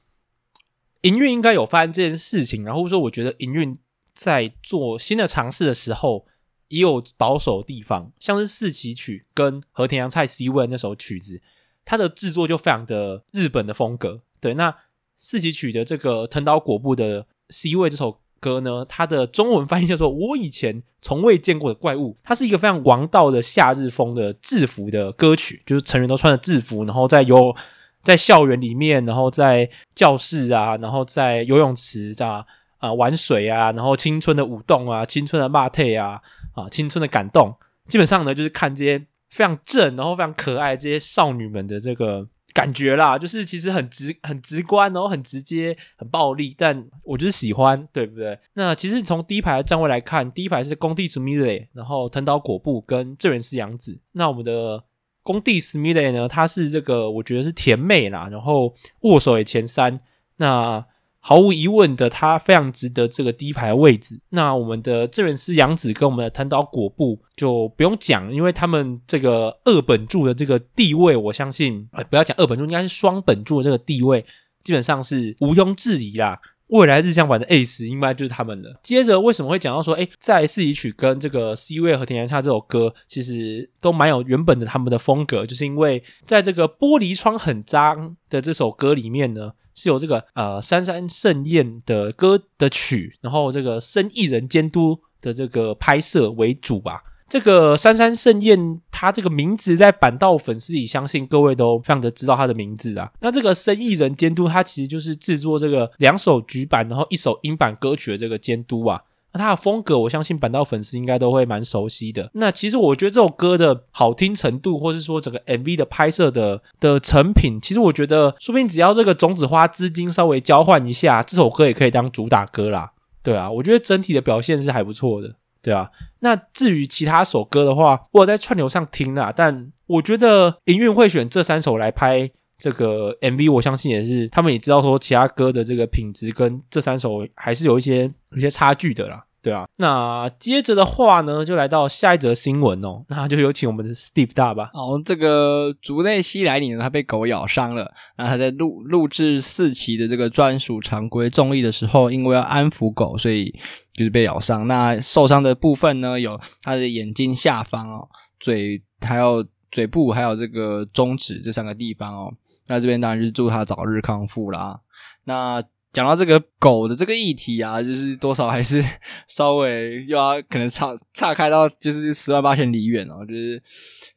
Speaker 1: 营运应该有发生这件事情，然后说我觉得营运在做新的尝试的时候也有保守地方，像是四期曲跟和田洋菜 C 位那首曲子，它的制作就非常的日本的风格。对，那。四期曲的这个藤岛果布的 C 位这首歌呢，它的中文翻译叫做“我以前从未见过的怪物”。它是一个非常王道的夏日风的制服的歌曲，就是成员都穿着制服，然后在游在校园里面，然后在教室啊，然后在游泳池啊啊玩水啊，然后青春的舞动啊，青春的骂退啊啊，青春的感动，基本上呢就是看这些非常正，然后非常可爱这些少女们的这个。感觉啦，就是其实很直、很直观，然后很直接、很暴力，但我就是喜欢，对不对？那其实从第一排的站位来看，第一排是工地 Smile，然后藤岛果布跟正原司阳子。那我们的工地 Smile 呢，她是这个我觉得是甜妹啦，然后握手也前三。那毫无疑问的，他非常值得这个第一排位置。那我们的正原司阳子跟我们的藤岛果布就不用讲，因为他们这个二本柱的这个地位，我相信，哎，不要讲二本柱，应该是双本柱的这个地位，基本上是毋庸置疑啦。未来日向坂的 Ace 应该就是他们了。接着为什么会讲到说，哎，在四一曲跟这个 C 位和田洋菜这首歌，其实都蛮有原本的他们的风格，就是因为在这个玻璃窗很脏的这首歌里面呢。是由这个呃杉杉盛宴的歌的曲，然后这个生意人监督的这个拍摄为主吧。这个杉杉盛宴》它这个名字在板道粉丝里，相信各位都非常的知道它的名字啊。那这个生意人监督，他其实就是制作这个两首局版，然后一首音版歌曲的这个监督啊。那他的风格，我相信板道粉丝应该都会蛮熟悉的。那其实我觉得这首歌的好听程度，或是说整个 MV 的拍摄的的成品，其实我觉得，说不定只要这个种子花资金稍微交换一下，这首歌也可以当主打歌啦。对啊，我觉得整体的表现是还不错的。对啊，那至于其他首歌的话，我有在串流上听啦，但我觉得营运会选这三首来拍。这个 MV 我相信也是，他们也知道说其他歌的这个品质跟这三首还是有一些有一些差距的啦。对啊，那接着的话呢，就来到下一则新闻哦，那就有请我们的 Steve 大吧。
Speaker 2: 哦，这个竹内希来里呢，他被狗咬伤了。那他在录录制四期的这个专属常规重力的时候，因为要安抚狗，所以就是被咬伤。那受伤的部分呢，有他的眼睛下方哦，嘴还有嘴部，还有这个中指这三个地方哦。那这边当然就是祝他早日康复啦。那讲到这个狗的这个议题啊，就是多少还是 <laughs> 稍微又要可能岔岔开到就是十万八千里远哦。就是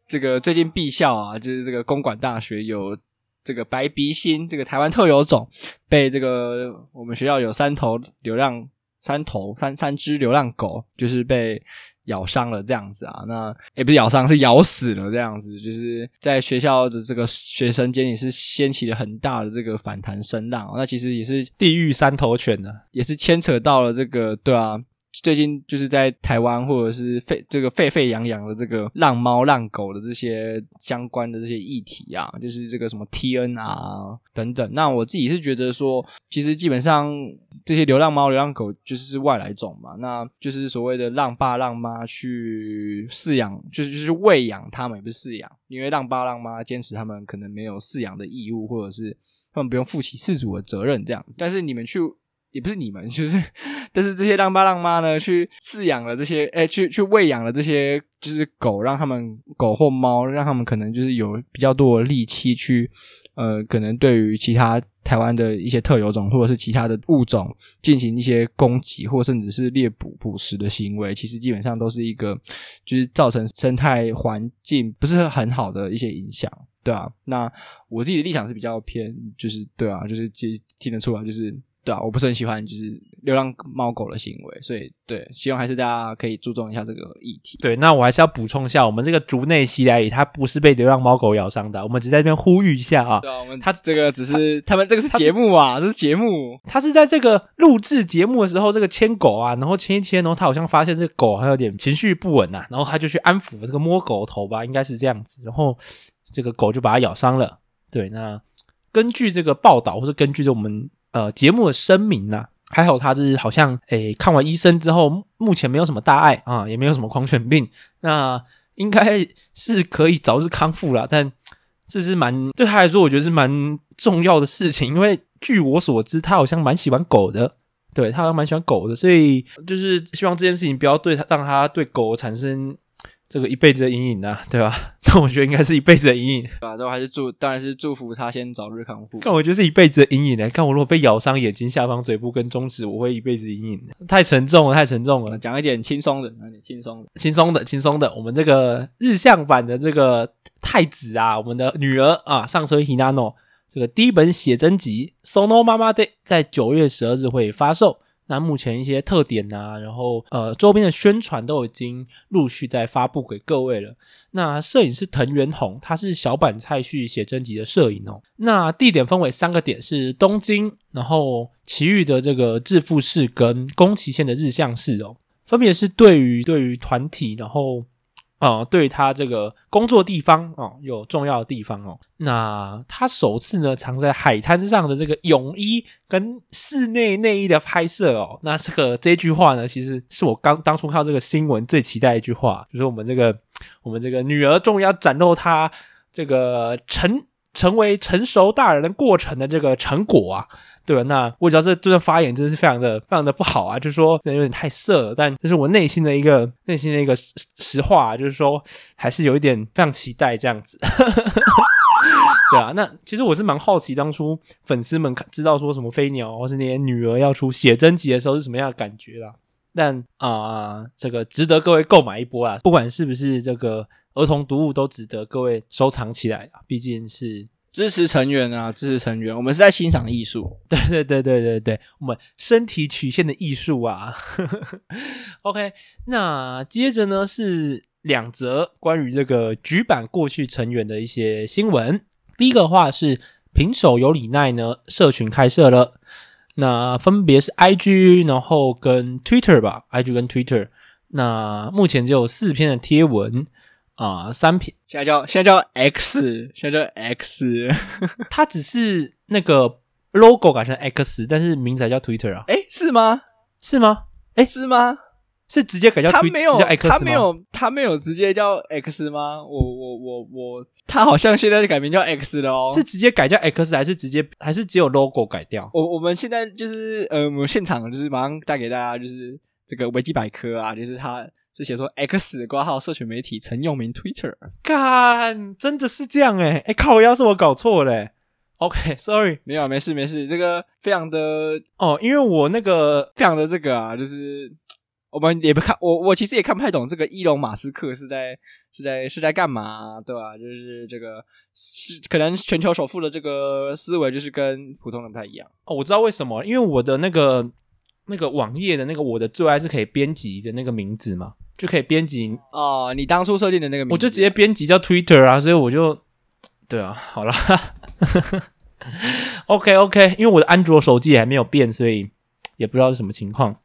Speaker 2: 这个最近敝校啊，就是这个公馆大学有这个白鼻心这个台湾特有种被这个我们学校有三头流浪三头三三只流浪狗，就是被。咬伤了这样子啊，那也不是咬伤，是咬死了这样子，就是在学校的这个学生间也是掀起了很大的这个反弹声浪。那其实也是
Speaker 1: 地狱三头犬呢，
Speaker 2: 也是牵扯到了这个，对啊。最近就是在台湾或者是沸这个沸沸扬扬的这个浪猫浪狗的这些相关的这些议题啊，就是这个什么 TN 啊等等。那我自己是觉得说，其实基本上这些流浪猫、流浪狗就是外来种嘛，那就是所谓的浪爸浪妈去饲养，就是就是喂养他们，也不是饲养，因为浪爸浪妈坚持他们可能没有饲养的义务，或者是他们不用负起饲主的责任这样子。但是你们去。也不是你们，<laughs> 就是，但是这些浪爸浪妈呢，去饲养了这些，哎，去去喂养了这些，就是狗，让他们狗或猫，让他们可能就是有比较多的力气去，呃，可能对于其他台湾的一些特有种或者是其他的物种进行一些攻击，或甚至是猎捕捕食的行为，其实基本上都是一个，就是造成生态环境不是很好的一些影响，对啊，那我自己的立场是比较偏，就是对啊，就是其实听得出来，就是。对啊，我不是很喜欢就是流浪猫狗的行为，所以对，希望还是大家可以注重一下这个议题。
Speaker 1: 对，那我还是要补充一下，我们这个竹内希来里，它不是被流浪猫狗咬伤的，我们只在这边呼吁一下啊。
Speaker 2: 对啊，我们他这个只是他，他们这个是节目啊，这是节目。
Speaker 1: 他是在这个录制节目的时候，这个牵狗啊，然后牵一牵，然后他好像发现这个狗还有点情绪不稳啊，然后他就去安抚这个摸狗头吧，应该是这样子，然后这个狗就把它咬伤了。对，那根据这个报道，或者根据这我们呃节目的声明呢、啊。还好他是好像诶，看完医生之后，目前没有什么大碍啊，也没有什么狂犬病，那应该是可以早日康复了。但这是蛮对他来说，我觉得是蛮重要的事情，因为据我所知，他好像蛮喜欢狗的，对，他好像蛮喜欢狗的，所以就是希望这件事情不要对他让他对狗产生。这个一辈子的阴影啊，<laughs> 对吧？<laughs> 但我觉得应该是一辈子的阴影，
Speaker 2: 对吧？都还是祝，当然是祝福他先早日康复。
Speaker 1: 但我觉得是一辈子的阴影呢。看我如果被咬伤眼睛下方、嘴部跟中指，我会一辈子阴影。太沉重了，太沉重了。
Speaker 2: 讲一点轻松的，讲一点轻松的，
Speaker 1: 轻松的，轻松的。我们这个日向版的这个太子啊，我们的女儿啊，上川阳乃这个第一本写真集《そのままで》在九月十二日会发售。 那目前一些特点啊，然后呃周边的宣传都已经陆续在发布给各位了。那摄影师藤原弘，他是小坂菜绪写真集的摄影哦。那地点分为三个点，是东京，然后其余的这个致富市跟宫崎县的日向市哦，分别是对于对于团体，然后。啊、对他这个工作地方哦、有重要的地方哦。那他首次呢，藏在海滩上的这个泳衣跟室内内衣的拍摄哦。那这个这句话呢，其实是我刚当初看到这个新闻最期待一句话，就是我们这个我们这个女儿终于要展露她这个成成为成熟大人的过程的这个成果啊。对吧？那我知道这这段发言真的是非常的非常的不好啊，就是说有点太色了，但这是我内心的一个内心的一个实实话啊，就是说还是有一点非常期待这样子。<laughs> 对啊，那其实我是蛮好奇，当初粉丝们知道说什么飞鸟或是那些女儿要出写真集的时候是什么样的感觉啦。但啊、呃，这个值得各位购买一波啊，不管是不是这个儿童读物，都值得各位收藏起来啊，毕竟是。
Speaker 2: 支持成员啊，支持成员，我们是在欣赏艺术。<laughs>
Speaker 1: 对对对对对对，我们身体曲线的艺术啊。<laughs> OK，那接着呢是两则关于这个櫸坂过去成员的一些新闻。第一个的话是平手有里奈呢，社群开设了，那分别是 IG，然后跟 Twitter 吧，IG 跟 Twitter。那目前只有四篇的贴文。啊、呃，三品
Speaker 2: 现在叫现在叫 X，现在叫 X，<laughs>
Speaker 1: 它只是那个 logo 改成 X，但是名字还叫 Twitter 啊？
Speaker 2: 诶，是吗？
Speaker 1: 是吗？诶，
Speaker 2: 是吗？
Speaker 1: 是直接改叫 Twitter，
Speaker 2: 他没有？他没有，他没有直接叫 X 吗？我我我我，他好像现在就改名叫 X 了哦。
Speaker 1: 是直接改叫 X，还是直接还是只有 logo 改掉？
Speaker 2: 我我们现在就是呃，我们现场就是马上带给大家就是这个维基百科啊，就是他是写说 X 挂号社群媒体曾用名 Twitter，
Speaker 1: 干，真的是这样哎哎靠，要是我搞错了。OK，Sorry，okay，
Speaker 2: 没有，没事，没事，这个非常的
Speaker 1: 哦，因为我那个
Speaker 2: 非常的这个啊，就是我们也不看，我我其实也看不太懂这个伊隆马斯克是在是在是在干嘛，对吧？就是这个是可能全球首富的这个思维就是跟普通人不太一样
Speaker 1: 哦。我知道为什么，因为我的那个那个网页的那个我的最爱是可以编辑的那个名字嘛，就可以编辑
Speaker 2: 哦。你当初设定的那个名字，
Speaker 1: 我就直接编辑叫 Twitter 啊，所以我就 <tsk> 对啊，好了。<laughs> OK OK，因为我的安卓手机还没有变，所以也不知道是什么情况。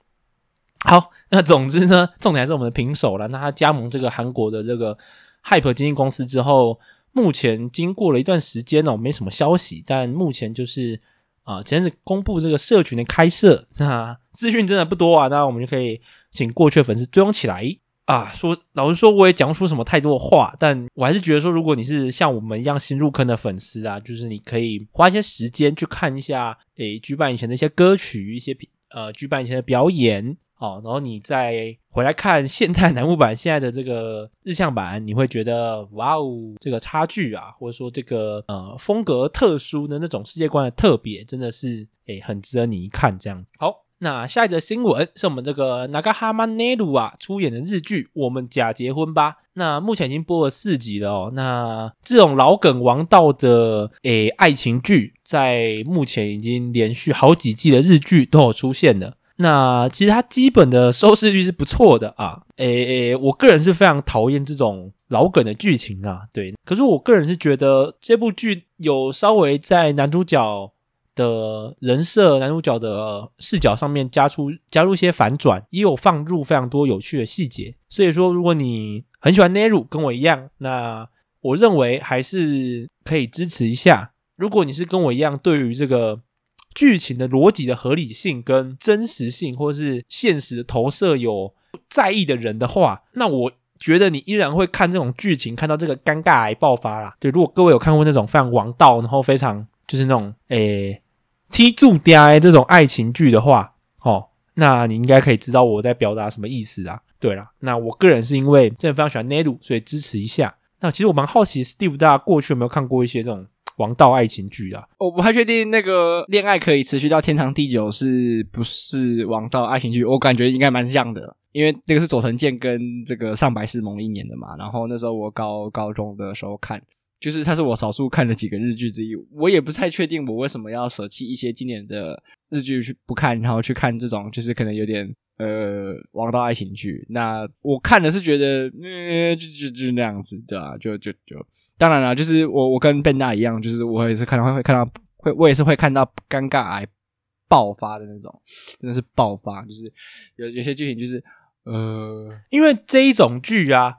Speaker 1: 好，那总之呢，重点还是我们的平手了。那他加盟这个韩国的这个 Hype 经纪公司之后，目前经过了一段时间哦，没什么消息，但目前就是啊，呃、前阵子公布这个社群的开设，那资讯真的不多啊，那我们就可以请过去的粉丝追踪起来。啊，说老实说，我也讲不出什么太多的话，但我还是觉得说，如果你是像我们一样新入坑的粉丝啊，就是你可以花一些时间去看一下，诶举办以前的一些歌曲，一些呃举办以前的表演，哦，然后你再回来看现在乃木版现在的这个日向版，你会觉得哇哦，这个差距啊，或者说这个呃风格特殊的那种世界观的特别，真的是诶，很值得你一看这样子。好。那下一则新闻是我们这个 Nagahama Neru 啊出演的日剧《我们假结婚吧》。那目前已经播了四集了哦。那这种老梗王道的诶爱情剧，在目前已经连续好几季的日剧都有出现了。那其实它基本的收视率是不错的啊。诶诶，我个人是非常讨厌这种老梗的剧情啊。对，可是我个人是觉得这部剧有稍微在男主角。的人设，男主角的视角上面加出加入一些反转，也有放入非常多有趣的细节。所以说，如果你很喜欢 Neru，跟我一样，那我认为还是可以支持一下。如果你是跟我一样，对于这个剧情的逻辑的合理性跟真实性，或是现实投射有在意的人的话，那我觉得你依然会看这种剧情，看到这个尴尬癌爆发啦。对，如果各位有看过那种非常王道，然后非常。就是那种诶踢住爹这种爱情剧的话，哦，那你应该可以知道我在表达什么意思啊。对啦，那我个人是因为真的非常喜欢 Nedu，所以支持一下。那其实我蛮好奇，Steve 大家过去有没有看过一些这种王道爱情剧啊？
Speaker 2: 我不太确定那个恋爱可以持续到天长地久是不是王道爱情剧，我感觉应该蛮像的，因为那个是佐藤健跟这个上白石萌一年的嘛。然后那时候我高高中的时候看。就是它是我少数看的几个日剧之一，我也不太确定我为什么要舍弃一些经典的日剧去不看，然后去看这种就是可能有点呃王道爱情剧。那我看的是觉得，呃，就就就那样子，对吧？就就就，当然了，就是我我跟 Ben 大一样，就是我也是看到会会看到会我也是会看到尴尬癌爆发的那种，真的是爆发，就是有有些剧情就是呃，
Speaker 1: 因为这一种剧啊，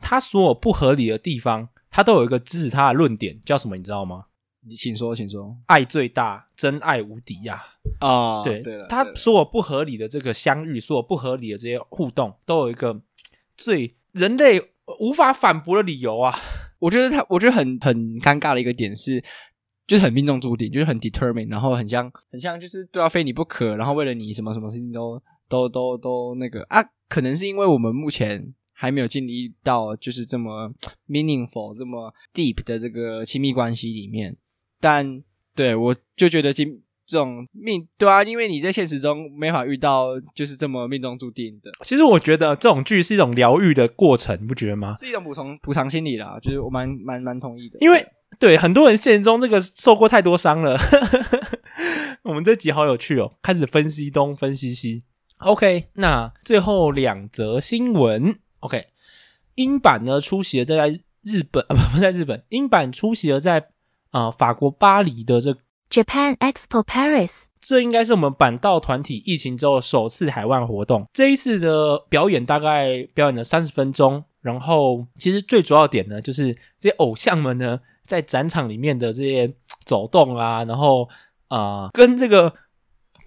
Speaker 1: 它所有不合理的地方。他都有一个支持他的论点，叫什么？你知道吗？
Speaker 2: 你请说，请说。
Speaker 1: 爱最大，真爱无敌呀！
Speaker 2: 啊，
Speaker 1: 对，
Speaker 2: 对了，
Speaker 1: 他所有不合理的这个相遇，所有不合理的这些互动，都有一个最人类无法反驳的理由啊！
Speaker 2: 我觉得他，我觉得很很尴尬的一个点是，就是很命中注定，就是很 determined，然后很像很像就是都要非你不可，然后为了你什么什么事情都都都都那个啊，可能是因为我们目前。还没有经历到就是这么 meaningful、这么 deep 的这个亲密关系里面，但对我就觉得这这种命对啊，因为你在现实中没法遇到就是这么命中注定的。
Speaker 1: 其实我觉得这种剧是一种疗愈的过程，你不觉得吗？
Speaker 2: 是一种补偿补偿心理啦，就是我蛮蛮蛮同意的。
Speaker 1: 因为对很多人现实中这个受过太多伤了，<laughs> 我们这集好有趣哦，开始分析东分析西。OK，那最后两则新闻。OK，英版呢出席了在日本 <laughs> 啊，不不在日本，英版出席了在啊、呃、法国巴黎的这
Speaker 3: Japan Expo Paris，
Speaker 1: 这应该是我们板道团体疫情之后首次海外活动。这一次的表演大概表演了三十分钟，然后其实最主要点呢，就是这些偶像们呢在展场里面的这些走动啊，然后啊、呃、跟这个。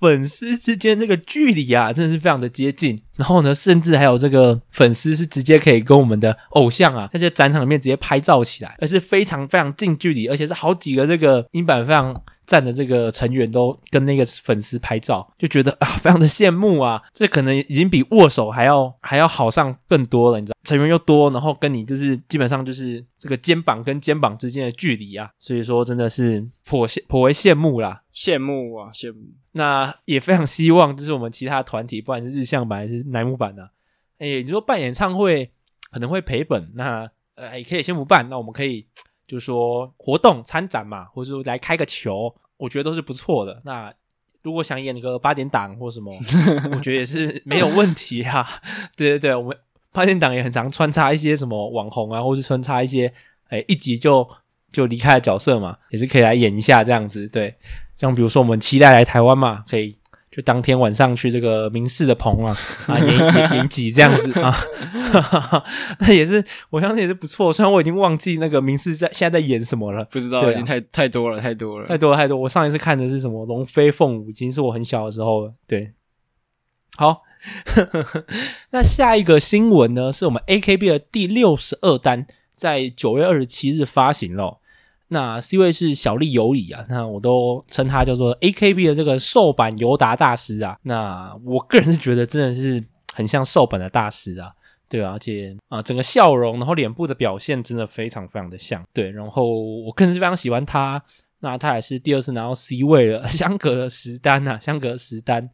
Speaker 1: 粉丝之间这个距离啊，真的是非常的接近。然后呢，甚至还有这个粉丝是直接可以跟我们的偶像啊，在这展场里面直接拍照起来，而是非常非常近距离，而且是好几个这个英版非常。站的这个成员都跟那个粉丝拍照，就觉得啊，非常的羡慕啊！这可能已经比握手还要还要好上更多了，你知道？成员又多，然后跟你就是基本上就是这个肩膀跟肩膀之间的距离啊，所以说真的是颇羡颇为羡慕啦，
Speaker 2: 羡慕啊，羡慕。
Speaker 1: 那也非常希望，就是我们其他团体，不管是日向版还是乃木版的，哎，你说办演唱会可能会赔本，那呃也可以先不办，那我们可以。就是说活动参展嘛，或者说来开个球，我觉得都是不错的。那如果想演个八点档或什么，我觉得也是没有问题啊。<laughs> 对对对，我们八点档也很常穿插一些什么网红啊，或是穿插一些哎一集就就离开的角色嘛，也是可以来演一下这样子。对，像比如说我们期待来台湾嘛，可以。就当天晚上去这个明视的棚啊，<laughs> 啊演演演几这样子啊，<laughs> 那也是我相信也是不错。虽然我已经忘记那个明视在现在在演什么了，
Speaker 2: 不知道，
Speaker 1: 啊、
Speaker 2: 已经太太多了，太多了，
Speaker 1: 太多了，太多。我上一次看的是什么《龙飞凤舞》，已经是我很小的时候了。对，好，<laughs> 那下一个新闻呢，是我们 AKB 的第六十二单，在九月二十七日发行了。那 C 位是小栗有以啊，那我都称他叫做 AKB 的这个瘦版尤达大师啊。那我个人是觉得真的是很像瘦版的大师啊，对啊，而且啊整个笑容，然后脸部的表现真的非常非常的像，对。然后我个人是非常喜欢他，那他也是第二次拿到 C 位了，<laughs> 相隔了十单啊，相隔十单。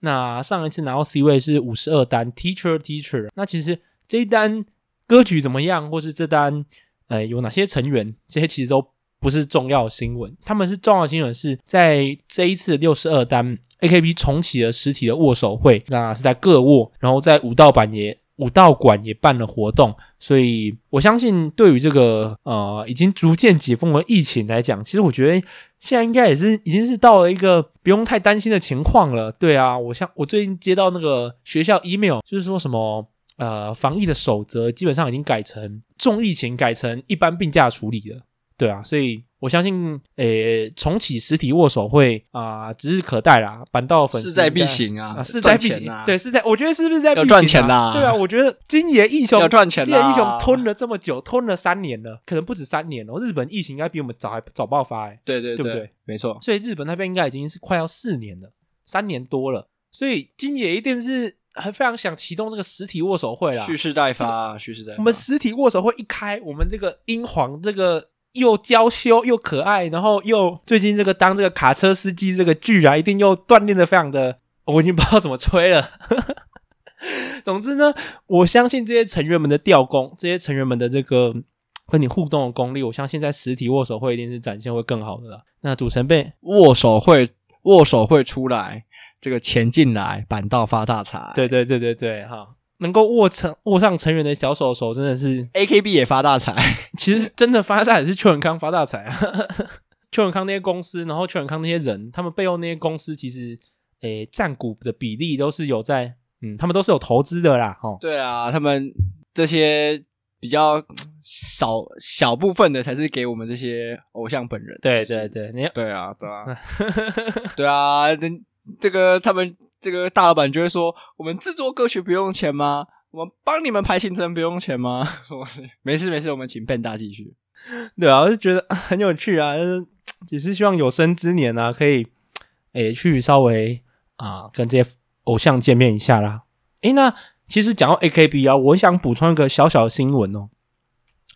Speaker 1: 那上一次拿到 C 位是五十二单，Teacher Teacher。那其实这一单歌曲怎么样，或是这单？呃，有哪些成员？这些其实都不是重要新闻。他们是重要新闻，是在这一次六十二单 AKB 重启了实体的握手会，那是在各握，然后在武道版也武道馆也办了活动。所以我相信，对于这个呃已经逐渐解封的疫情来讲，其实我觉得现在应该也是已经是到了一个不用太担心的情况了。对啊，我像我最近接到那个学校 email，就是说什么。呃，防疫的守则基本上已经改成重疫情改成一般病假处理了，对啊，所以我相信，诶、欸，重启实体握手会啊、呃，指日可待啦。板道粉丝势在
Speaker 2: 必行啊，
Speaker 1: 势在必行，对，是在，我觉得是不是在必行、
Speaker 2: 啊、要赚钱啦？
Speaker 1: 对啊，我觉得金野义雄
Speaker 2: 要赚钱，
Speaker 1: 今野义雄吞了这么久，吞了三年了，可能不止三年哦。日本疫情应该比我们早还早爆发、欸，哎，
Speaker 2: 对对对，
Speaker 1: 对不对？
Speaker 2: 没错，
Speaker 1: 所以日本那边应该已经是快要四年了，三年多了，所以金野一定是。还非常想启动这个实体握手会啦，
Speaker 2: 蓄势待发，蓄势待发。
Speaker 1: 我们实体握手会一开，我们这个英皇这个又娇羞又可爱，然后又最近这个当这个卡车司机这个剧啊，一定又锻炼的非常的，我已经不知道怎么吹了。<laughs> 总之呢，我相信这些成员们的调功，这些成员们的这个和你互动的功力，我相信在实体握手会一定是展现会更好的啦。那组成被
Speaker 2: 握手会握手会出来。这个钱进来，板道发大财。
Speaker 1: 对对对对对，哈，能够握成握上成员的小手手，真的是
Speaker 2: AKB 也发大财。<laughs>
Speaker 1: 其实真的发大财是邱永康发大财啊，<laughs> 邱永康那些公司，然后邱永康那些人，他们背后那些公司，其实诶占股的比例都是有在，嗯，他们都是有投资的啦，哈。
Speaker 2: 对啊，他们这些比较少小部分的，才是给我们这些偶像本人。
Speaker 1: 对对对，你
Speaker 2: 对啊对啊对啊，<laughs> 这个他们这个大老板就会说：“我们制作歌曲不用钱吗？我们帮你们排行程不用钱吗？” <laughs> 没事没事，我们请笨大继续。
Speaker 1: 对啊，我就觉得很有趣啊，就是只是希望有生之年啊，可以诶去稍微啊跟这些偶像见面一下啦。诶，那其实讲到 AKB 啊，我想补充一个小小的新闻哦，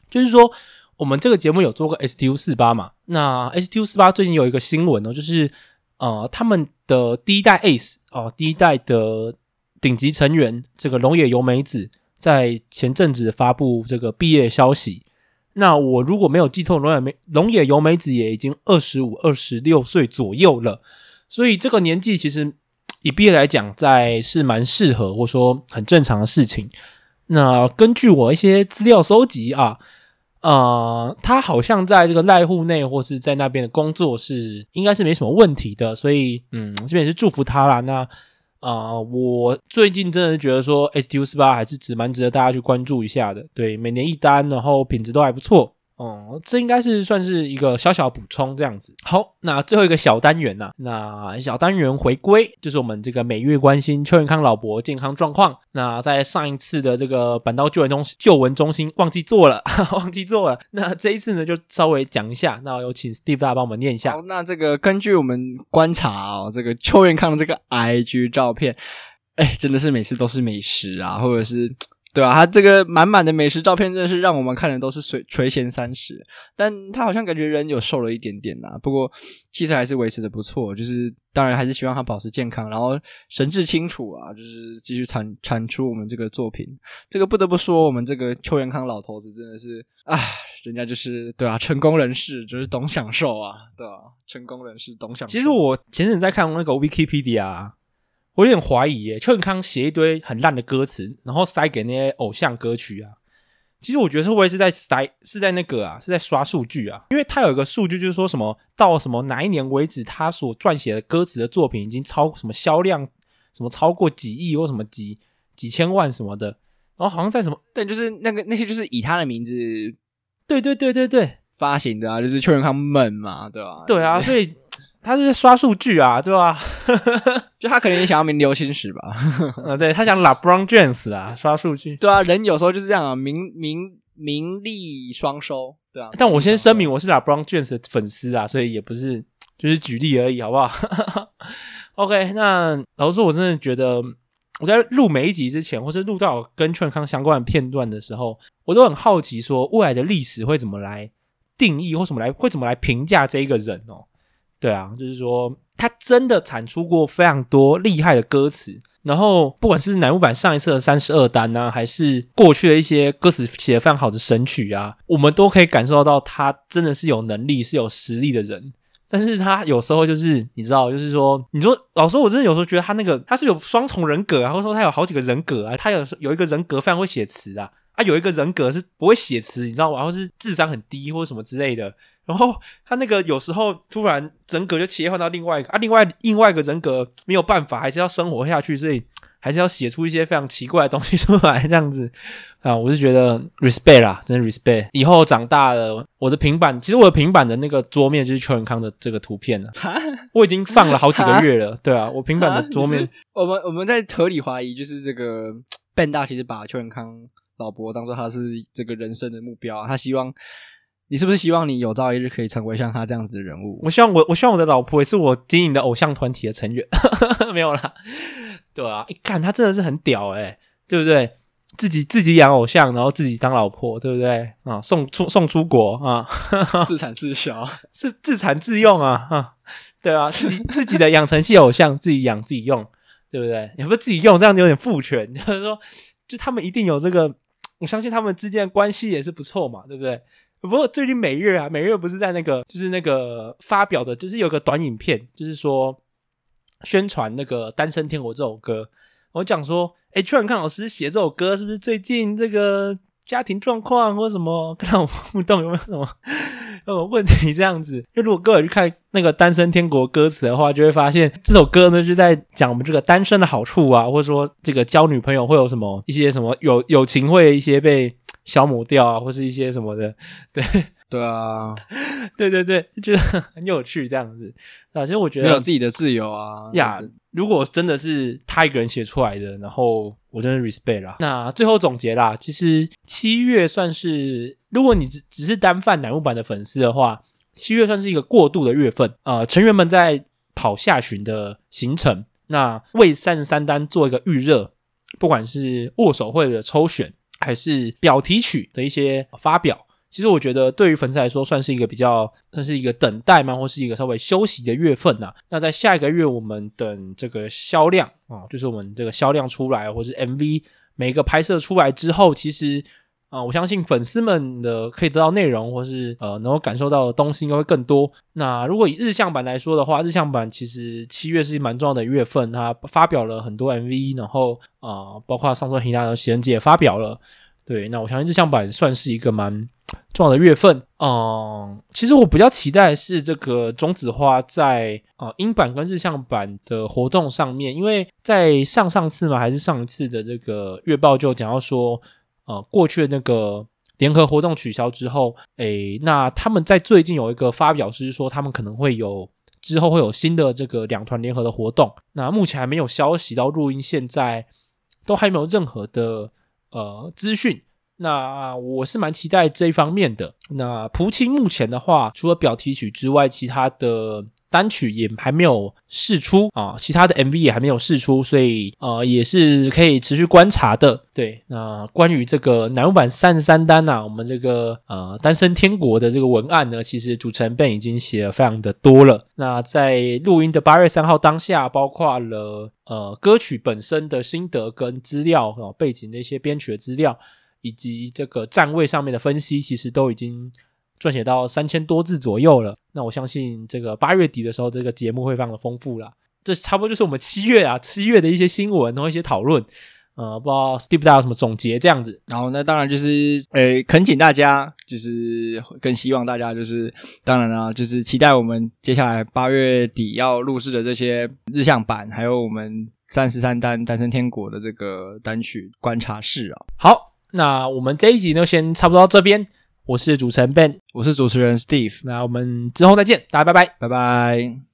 Speaker 1: 就是说我们这个节目有做过 STU 四八嘛，那 STU 四八最近有一个新闻哦，就是。呃，他们的第一代 Ace 哦、第一代的顶级成员这个龙野由美子，在前阵子发布这个毕业消息。那我如果没有记错，龙野美龙野由美子也已经二十五、二十六岁左右了，所以这个年纪其实以毕业来讲，在是蛮适合或说很正常的事情。那根据我一些资料收集啊。呃，他好像在这个濑户内或是在那边的工作是应该是没什么问题的，所以嗯，这边也是祝福他啦。那啊、我最近真的是觉得说，STU 四八还是值蛮值得大家去关注一下的。对，每年一单，然后品质都还不错哦，这应该是算是一个小小补充这样子。好，那最后一个小单元呢、啊？那小单元回归就是我们这个每月关心邱元康老伯健康状况。那在上一次的这个板刀救援中救文中心忘记做了，<laughs> 忘记做了。那这一次呢，就稍微讲一下。那有请 Steve 大帮我们念一下。
Speaker 2: 好，那这个根据我们观察哦，这个邱元康的这个 IG 照片，哎，真的是每次都是美食啊，或者是。对啊，他这个满满的美食照片真的是让我们看的都是垂垂涎三尺，但他好像感觉人有瘦了一点点呐、啊，不过气色还是维持的不错，就是当然还是希望他保持健康，然后神志清楚啊，就是继续产产出我们这个作品。这个不得不说，我们这个邱元康老头子真的是啊，人家就是对啊，成功人士就是懂享受啊，对啊，成功人士懂享受。
Speaker 1: 其实我前阵在看那个 Wikipedia。我有点怀疑耶，邱永康写一堆很烂的歌词，然后塞给那些偶像歌曲啊。其实我觉得会不会是在塞，是在那个啊，是在刷数据啊？因为他有一个数据，就是说什么到什么哪一年为止，他所撰写的歌词的作品已经超什么销量，什么超过几亿或什么几几千万什么的。然后好像在什么，
Speaker 2: 对，就是那个那些就是以他的名字，
Speaker 1: 对对对对对，
Speaker 2: 发行的啊，就是邱永康们嘛，对吧？
Speaker 1: 对啊，所以。他是在刷数据啊，对吧？<laughs>
Speaker 2: 就他可能也想要名留青史吧。<laughs>
Speaker 1: 呃，对，他想 LeBron James 啊，刷数据。
Speaker 2: 对啊，人有时候就是这样啊，名名名利双收，对啊。
Speaker 1: 但我先声明，我是 LeBron James 的粉丝啊，所以也不是就是举例而已，好不好？<laughs> OK，那老实说，我真的觉得我在录每一集之前，或是录到跟邱康相关的片段的时候，我都很好奇，说未来的历史会怎么来定义，或怎么来会怎么来评价这一个人哦。对啊，就是说他真的产出过非常多厉害的歌词，然后不管是乃木坂上一次的三十二单啊，还是过去的一些歌词写得非常好的神曲啊，我们都可以感受到他真的是有能力、是有实力的人。但是他有时候就是你知道，就是说，你说老师，我真的有时候觉得他那个他是有双重人格啊，或者说他有好几个人格啊，他有有一个人格非常会写词啊，啊有一个人格是不会写词，你知道吗？然后是智商很低或者什么之类的。然后他那个有时候突然人格就切换到另外一个啊，另外另外一个人格没有办法，还是要生活下去，所以还是要写出一些非常奇怪的东西出来，这样子啊，我是觉得 respect 啦，真的 respect。以后长大了，我的平板其实我的平板的那个桌面就是邱永康的这个图片了，我已经放了好几个月了，对啊，我平板的桌面，
Speaker 2: 我们我们在合理怀疑，就是这个 Ben 大其实把邱永康老伯当做他是这个人生的目标，他希望。你是不是希望你有朝一日可以成为像他这样子的人物？
Speaker 1: 我希望我，我希望我的老婆也是我经营的偶像团体的成员。<laughs> 没有啦，对啊，一看他真的是很屌诶、欸、对不对？自己自己养偶像，然后自己当老婆，对不对？啊，送出送出国啊，<laughs>
Speaker 2: 自产自销，
Speaker 1: 是自产自用啊，啊，对啊，自己自己的养成系偶像，自己养自己用，对不对？也不是自己用，这样子有点父权，就是说，就他们一定有这个，我相信他们之间的关系也是不错嘛，对不对？不过最近每日啊，每日不是在那个，就是那个发表的，就是有个短影片，就是说宣传那个《单身天国》这首歌。我讲说，哎，邱元康老师写这首歌，是不是最近这个家庭状况或什么跟我互动有没有什么有什么问题？这样子，因为如果各位去看那个《单身天国》歌词的话，就会发现这首歌呢就在讲我们这个单身的好处啊，或者说这个交女朋友会有什么一些什么友友情会一些被。消磨掉啊，或是一些什么的，对
Speaker 2: 对啊，<laughs>
Speaker 1: 对对对，觉得很有趣这样子。啊，其实我觉得
Speaker 2: 没有自己的自由啊
Speaker 1: 呀。如果真的是他一个人写出来的，然后我真的 respect 啦。那最后总结啦，其实七月算是，如果你只只是单泛乃木版的粉丝的话，七月算是一个过渡的月份。呃，成员们在跑下旬的行程，那为三十三单做一个预热，不管是握手会的抽选。还是表提曲的一些发表，其实我觉得对于粉丝来说，算是一个比较，算是一个等待嘛，或是一个稍微休息的月份呐、啊。那在下一个月，我们等这个销量啊，就是我们这个销量出来，或是 MV 每个拍摄出来之后，其实啊，我相信粉丝们的可以得到内容，或是呃能够感受到的东西应该会更多。那如果以日向版来说的话，日向版其实七月是蛮重要的月份，它发表了很多 MV，然后啊、包括上周黑娜的喜恩姐也发表了。对，那我相信日向版算是一个蛮重要的月份。嗯，其实我比较期待是这个种子花在啊英版跟日向版的活动上面，因为在上上次嘛，还是上一次的这个月报就讲到说，呃，过去的那个联合活动取消之后，诶，那他们在最近有一个发表是说，他们可能会有之后会有新的这个两团联合的活动。那目前还没有消息，到录音现在都还没有任何的呃资讯。那我是蛮期待这一方面的。那蒲青目前的话，除了表题曲之外，其他的。单曲也还没有试出啊，其他的 MV 也还没有试出，所以呃也是可以持续观察的。对，那关于这个乃木坂三十三单呐，我们这个呃单身天国的这个文案呢，其实主持人 Ben 已经写了非常的多了。那在录音的八月三号当下，包括了呃歌曲本身的心得跟资料啊，背景的一些编曲的资料，以及这个站位上面的分析，其实都已经。撰写到三千多字左右了，那我相信这个八月底的时候，这个节目会非常的丰富啦。这差不多就是我们七月啊，七月的一些新闻，然后一些讨论。呃，不知道 Steve 大家有什么总结这样子。
Speaker 2: 然后那当然就是，呃，恳请大家，就是更希望大家就是，当然啦，就是期待我们接下来八月底要录制的这些日向版，还有我们三十三单单身天国的这个单曲观察室啊。
Speaker 1: 好，那我们这一集呢，先差不多到这边。我是主持人 Ben，
Speaker 2: 我是主持人 Steve，
Speaker 1: 那我们之后再见，大家拜拜，
Speaker 2: 拜拜。